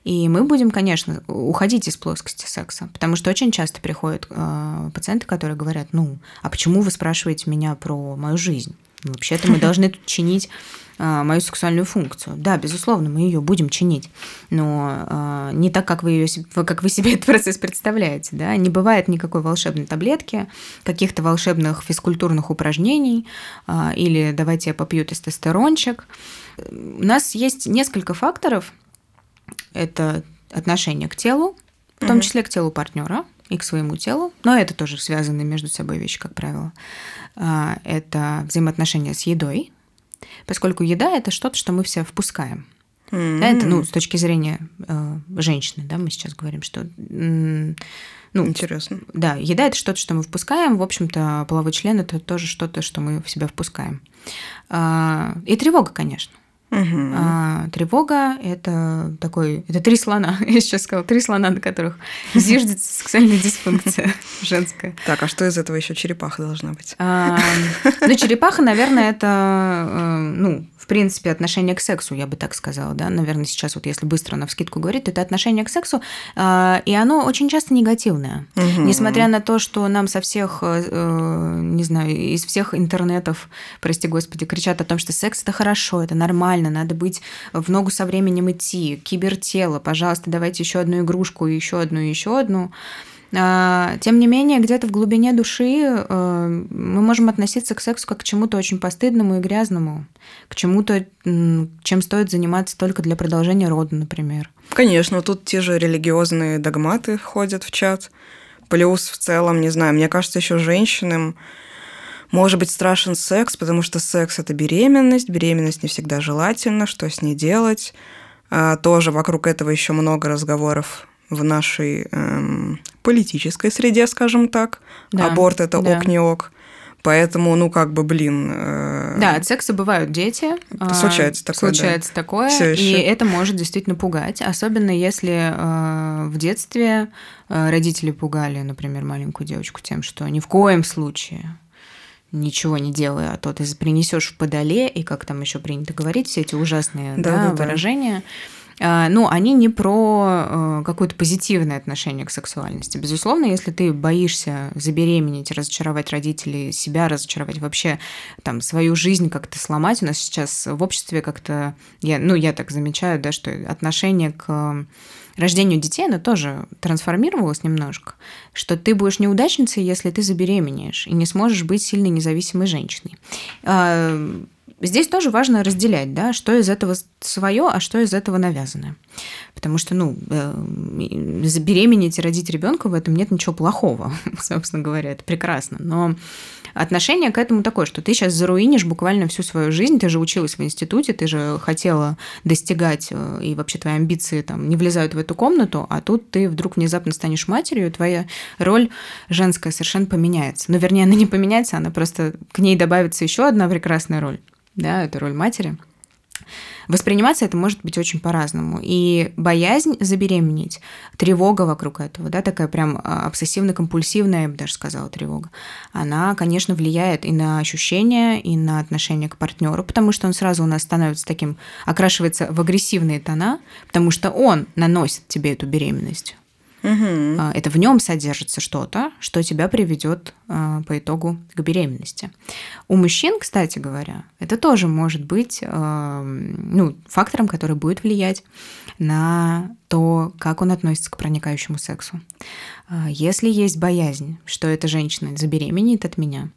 И мы будем, конечно, уходить из плоскости секса, потому что очень часто приходят э, пациенты, которые говорят, ну, а почему вы спрашиваете меня про мою жизнь? Вообще-то мы должны тут чинить э, мою сексуальную функцию. Да, безусловно, мы ее будем чинить, но э, не так, как вы, ее, как вы себе этот процесс представляете. Да? Не бывает никакой волшебной таблетки, каких-то волшебных физкультурных упражнений э, или давайте я попью тестостерончик. У нас есть несколько факторов. Это отношение к телу, в том числе к телу партнера и к своему телу, но это тоже связанные между собой вещи, как правило. А, это взаимоотношения с едой, поскольку еда это что-то, что мы все впускаем. Mm-hmm. Да, это, ну, с точки зрения э, женщины, да, мы сейчас говорим, что ну, Интересно. Да, еда это что-то, что мы впускаем. В общем-то, половой член это тоже что-то, что мы в себя впускаем. А, и тревога, конечно. Угу. А, тревога – это такой, это три слона, я сейчас сказала, три слона, на которых зиждется сексуальная дисфункция женская. Так, а что из этого еще черепаха должна быть? А, ну, черепаха, наверное, это, э, ну, в принципе, отношение к сексу, я бы так сказала, да, наверное, сейчас вот если быстро на вскидку говорить, это отношение к сексу, а, и оно очень часто негативное. Угу. Несмотря на то, что нам со всех, э, э, не знаю, из всех интернетов, прости господи, кричат о том, что секс – это хорошо, это нормально, надо быть в ногу со временем идти, кибертело, пожалуйста, давайте еще одну игрушку, еще одну, еще одну. А, тем не менее, где-то в глубине души э, мы можем относиться к сексу как к чему-то очень постыдному и грязному, к чему-то, чем стоит заниматься только для продолжения рода, например. Конечно, тут те же религиозные догматы входят в чат. Плюс в целом, не знаю, мне кажется, еще женщинам может быть страшен секс, потому что секс это беременность, беременность не всегда желательно, что с ней делать. А, тоже вокруг этого еще много разговоров в нашей эм, политической среде, скажем так. Да, Аборт это да. ок не ок. Поэтому, ну, как бы, блин. Э... Да, от секса бывают дети. А, случается такое. Случается да. такое. Всё и это может действительно пугать. Особенно если э, в детстве э, родители пугали, например, маленькую девочку тем, что ни в коем случае ничего не делая, а то ты принесешь в подоле, и как там еще принято говорить, все эти ужасные да, да, да, выражения. Да ну, они не про э, какое-то позитивное отношение к сексуальности. Безусловно, если ты боишься забеременеть, разочаровать родителей, себя разочаровать, вообще там свою жизнь как-то сломать, у нас сейчас в обществе как-то, я, ну, я так замечаю, да, что отношение к рождению детей, оно тоже трансформировалось немножко, что ты будешь неудачницей, если ты забеременеешь и не сможешь быть сильной независимой женщиной. Здесь тоже важно разделять, да, что из этого свое, а что из этого навязанное. Потому что, ну, э, забеременеть и родить ребенка в этом нет ничего плохого, собственно говоря, это прекрасно. Но отношение к этому такое, что ты сейчас заруинишь буквально всю свою жизнь, ты же училась в институте, ты же хотела достигать, э, и вообще твои амбиции там не влезают в эту комнату, а тут ты вдруг внезапно станешь матерью, и твоя роль женская совершенно поменяется. Ну, вернее, она не поменяется, она просто к ней добавится еще одна прекрасная роль да, эту роль матери. Восприниматься это может быть очень по-разному. И боязнь забеременеть, тревога вокруг этого, да, такая прям а, обсессивно-компульсивная, я бы даже сказала, тревога, она, конечно, влияет и на ощущения, и на отношение к партнеру, потому что он сразу у нас становится таким, окрашивается в агрессивные тона, потому что он наносит тебе эту беременность. Угу. Это в нем содержится что-то, что тебя приведет а, по итогу к беременности. У мужчин, кстати говоря, это тоже может быть а, ну, фактором, который будет влиять на то, как он относится к проникающему сексу. Если есть боязнь, что эта женщина забеременеет от меня,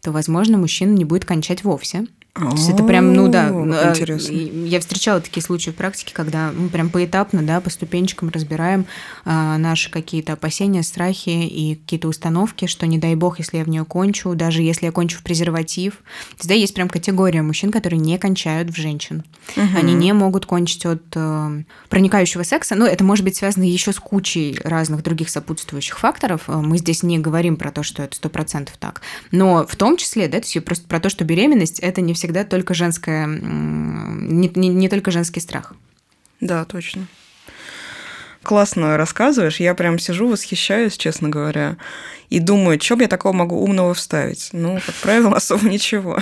то, возможно, мужчина не будет кончать вовсе, то есть это прям, ну да, э, интересно. я встречала такие случаи в практике, когда мы прям поэтапно, да, по ступенчикам разбираем а, наши какие-то опасения, страхи и какие-то установки, что не дай бог, если я в нее кончу, даже если я кончу в презерватив. Всегда есть прям категория мужчин, которые не кончают в женщин. Угу. Они не могут кончить от э, проникающего секса. Ну, это может быть связано еще с кучей разных других сопутствующих факторов. Э, мы здесь не говорим про то, что это сто процентов так. Но в том числе, да, то есть просто про то, что беременность это не всегда только женская, не, не, не только женский страх. Да, точно. Классно рассказываешь. Я прям сижу, восхищаюсь, честно говоря, и думаю, что я такого могу умного вставить. Ну, как правило, особо ничего.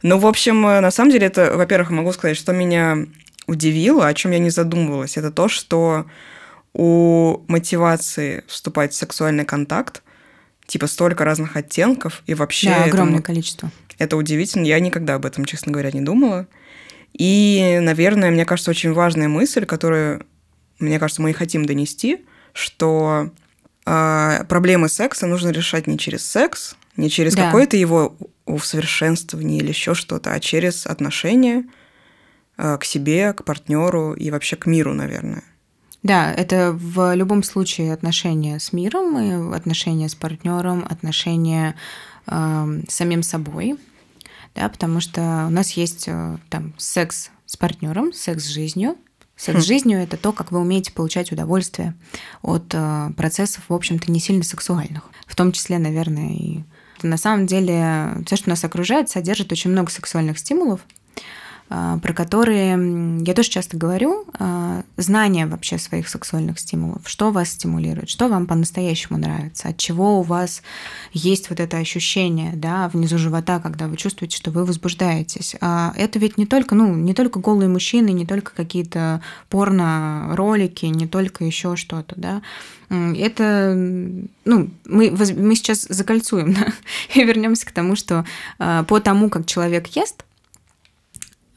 Ну, в общем, на самом деле, это, во-первых, могу сказать, что меня удивило, о чем я не задумывалась, это то, что у мотивации вступать в сексуальный контакт типа столько разных оттенков и вообще да, огромное этому... количество. Это удивительно. Я никогда об этом, честно говоря, не думала. И, наверное, мне кажется, очень важная мысль, которую, мне кажется, мы и хотим донести, что э, проблемы секса нужно решать не через секс, не через да. какое-то его усовершенствование или еще что-то, а через отношения э, к себе, к партнеру и вообще к миру, наверное. Да, это в любом случае отношения с миром, и отношения с партнером, отношения э, с самим собой да, потому что у нас есть э, там секс с партнером, секс с жизнью. Секс с хм. жизнью это то, как вы умеете получать удовольствие от э, процессов, в общем-то, не сильно сексуальных. В том числе, наверное, и на самом деле все, что нас окружает, содержит очень много сексуальных стимулов, про которые я тоже часто говорю, а, знание вообще своих сексуальных стимулов, что вас стимулирует, что вам по-настоящему нравится, от чего у вас есть вот это ощущение, да, внизу живота, когда вы чувствуете, что вы возбуждаетесь. А это ведь не только, ну, не только голые мужчины, не только какие-то порно-ролики, не только еще что-то, да, это, ну, мы, мы сейчас закольцуем, да, и вернемся к тому, что по тому, как человек ест, а,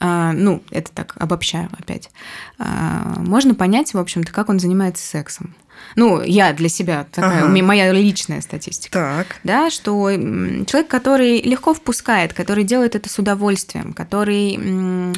ну, это так, обобщаю опять, а, можно понять, в общем-то, как он занимается сексом. Ну, я для себя такая, Ага. моя личная статистика. Так. Да, что человек, который легко впускает, который делает это с удовольствием, который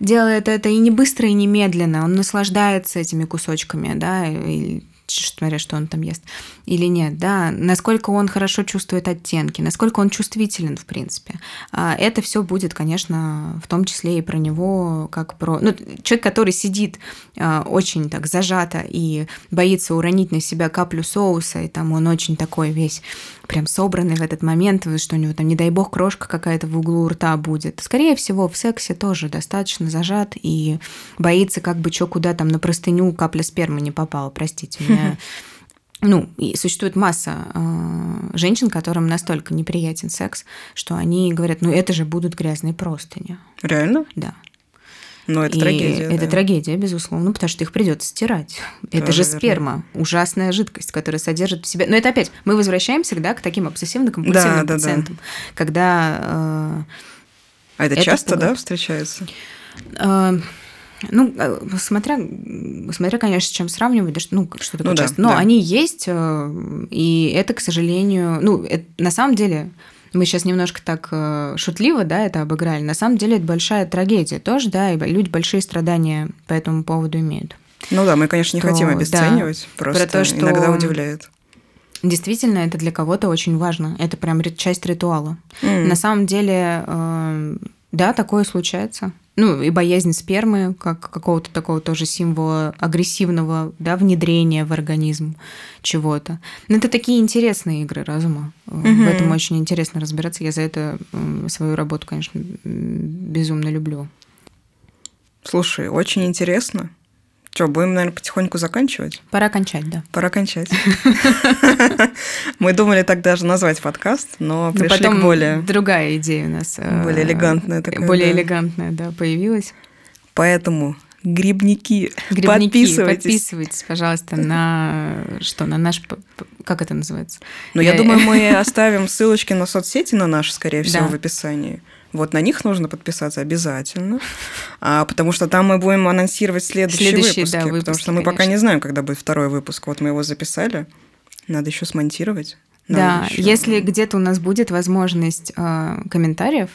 делает это и не быстро, и не медленно, он наслаждается этими кусочками, да, и смотря что он там ест, или нет, да, насколько он хорошо чувствует оттенки, насколько он чувствителен, в принципе. А Это все будет, конечно, в том числе и про него, как про... Ну, человек, который сидит а, очень так зажато и боится уронить на себя каплю соуса, и там он очень такой весь прям собранный в этот момент, что у него там, не дай бог, крошка какая-то в углу рта будет. Скорее всего, в сексе тоже достаточно зажат и боится, как бы что куда там на простыню капля спермы не попала, простите меня. Ну, и существует масса э, женщин, которым настолько неприятен секс, что они говорят, ну это же будут грязные простыни. Реально? Да. Ну, это И трагедия. Это да. трагедия, безусловно, потому что их придется стирать. это Тоже же верно. сперма, ужасная жидкость, которая содержит в себе. Но это опять мы возвращаемся да, к таким обсессивно-компульсивным Да, да, да. пациентам, когда э, А это, это часто, да, пугает. встречается? э, ну, э, смотря, смотря, конечно, с чем сравнивать, да, что- ну, что такое Ну да, часто. Но да. они есть, э, и это, к сожалению, ну, это- на самом деле, мы сейчас немножко так э, шутливо, да, это обыграли. На самом деле это большая трагедия тоже, да, и люди большие страдания по этому поводу имеют. Ну да, мы, конечно, не То, хотим да, обесценивать, просто то, что- иногда удивляет. Действительно, это для кого-то очень важно. Это прям часть ритуала. М. На самом деле, да, такое случается. Ну, и боязнь спермы, как какого-то такого тоже символа агрессивного да, внедрения в организм чего-то. Но это такие интересные игры разума. Э, В этом очень интересно разбираться. Я за это свою работу, конечно, безумно люблю. Слушай, очень интересно. Что, будем, наверное, потихоньку заканчивать? Пора кончать, да. Пора кончать. Мы думали так даже назвать подкаст, но пришли к более... другая идея у нас. э, более элегантная такая, Более элегантная, да, появилась. Поэтому грибники, Грибники, подписывайтесь. подписывайтесь, пожалуйста, на что, на наш, как это называется? Но я Э, думаю, мы оставим ссылочки на соцсети на наши, скорее всего, в описании. Вот на них нужно подписаться обязательно, а, потому что там мы будем анонсировать следующие, Следующие, выпуски, да, потому выпуски, что мы пока конечно. не знаем, когда будет второй выпуск. Вот мы его записали, надо еще смонтировать. надо Да, ещё- если где-то у нас будет возможность э, комментариев,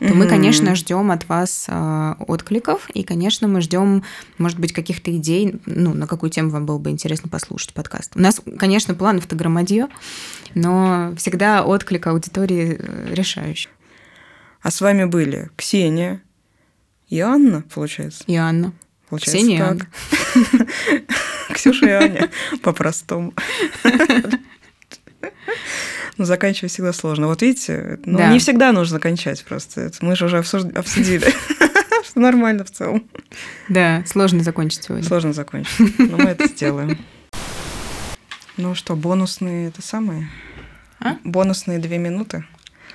то мы, Мгм. конечно, ждем от вас э, откликов, и, конечно, мы ждем, может быть, каких-то идей, ну, на какую тему вам было бы интересно послушать подкаст. У нас, конечно, планов-то громадье, но всегда отклик аудитории э, решающий. А с вами были Ксения и Анна, получается. И Анна. Получается Ксения так. Ксюша и Аня, по-простому. Ну, заканчивать всегда сложно. Вот видите, ну, Да. не всегда нужно кончать просто. Это Мы же уже обсудили, что нормально в целом. Да, сложно закончить сегодня. Сложно закончить, но мы это сделаем. Ну что, бонусные это самые? А? Бонусные две минуты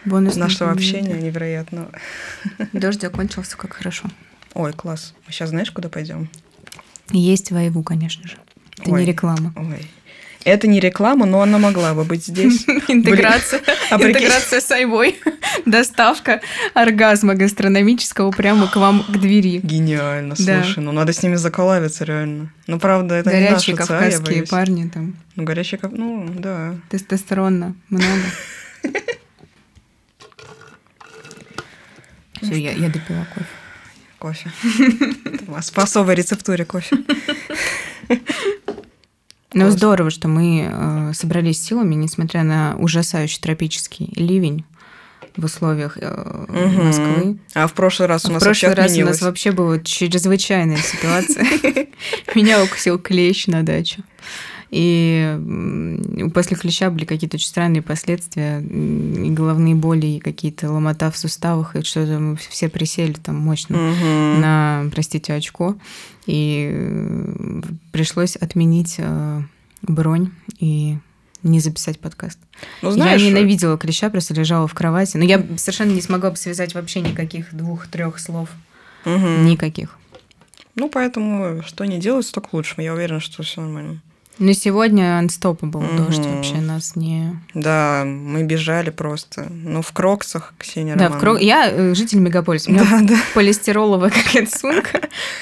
Бонус нашего общения невероятного. Дождь закончился, как хорошо. Ой, класс. Сейчас знаешь, куда пойдем? Есть воеву, конечно же. Это Ой. не реклама. Ой. Это не реклама, но она могла бы быть здесь. Интеграция. А Интеграция с Айвой. Доставка оргазма гастрономического прямо к вам к двери. Гениально, Да. слушай, ну надо с ними заколавиться реально. Ну, правда, это не Горячие кавказские парни там. Ну, горячие. Ну, да. Тестостерона много. Все, я, я допила кофе. Кофе. У По особой рецептуре кофе. Ну, здорово, что мы э, собрались силами, несмотря на ужасающий тропический ливень в условиях Мгм. Москвы. А в прошлый раз у В нас вообще прошлый раз у нас вообще была чрезвычайная ситуация. Меня укусил клещ на дачу. И после клеща были какие-то очень странные последствия, и головные боли, и какие-то ломота в суставах, и что-то мы все присели там мощно Мгм. на, простите, очко. И э, пришлось отменить э, бронь и не записать подкаст. Ну, знаешь, я ненавидела клеща, просто лежала в кровати. Но я совершенно не смогла бы связать вообще никаких двух-трех слов. мгм. Никаких. Ну, поэтому что не делать, то к лучшему. Я уверена, что все нормально. Но сегодня unstoppable Мгм. дождь вообще нас не... Да, мы бежали просто. Ну, в кроксах, Ксения Да, в Романовна. Кро- я э, житель мегаполиса. У меня Да, да. полистироловая какая-то сумка,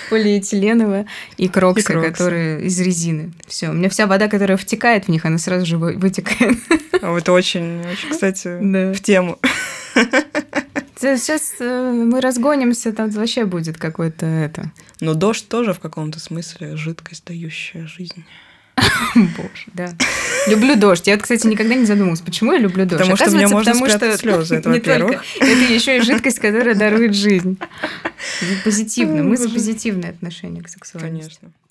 полиэтиленовая и кроксы, И кроксы. которые из резины. Все, у меня вся вода, которая втекает в них, она сразу же вы- вытекает. А Это очень, очень, кстати, Да. в тему. Сейчас мы разгонимся, там вообще будет какой-то это. Но дождь тоже в каком-то смысле жидкость, дающая жизнь. Боже, да. Люблю дождь. Я, вот, кстати, никогда не задумывалась, почему я люблю дождь. Потому что Оказывается, можно потому спрятать что слезы, это во-первых. Это еще и жидкость, которая дарует жизнь. Позитивно. Мы за позитивное отношение к сексуальности. Конечно.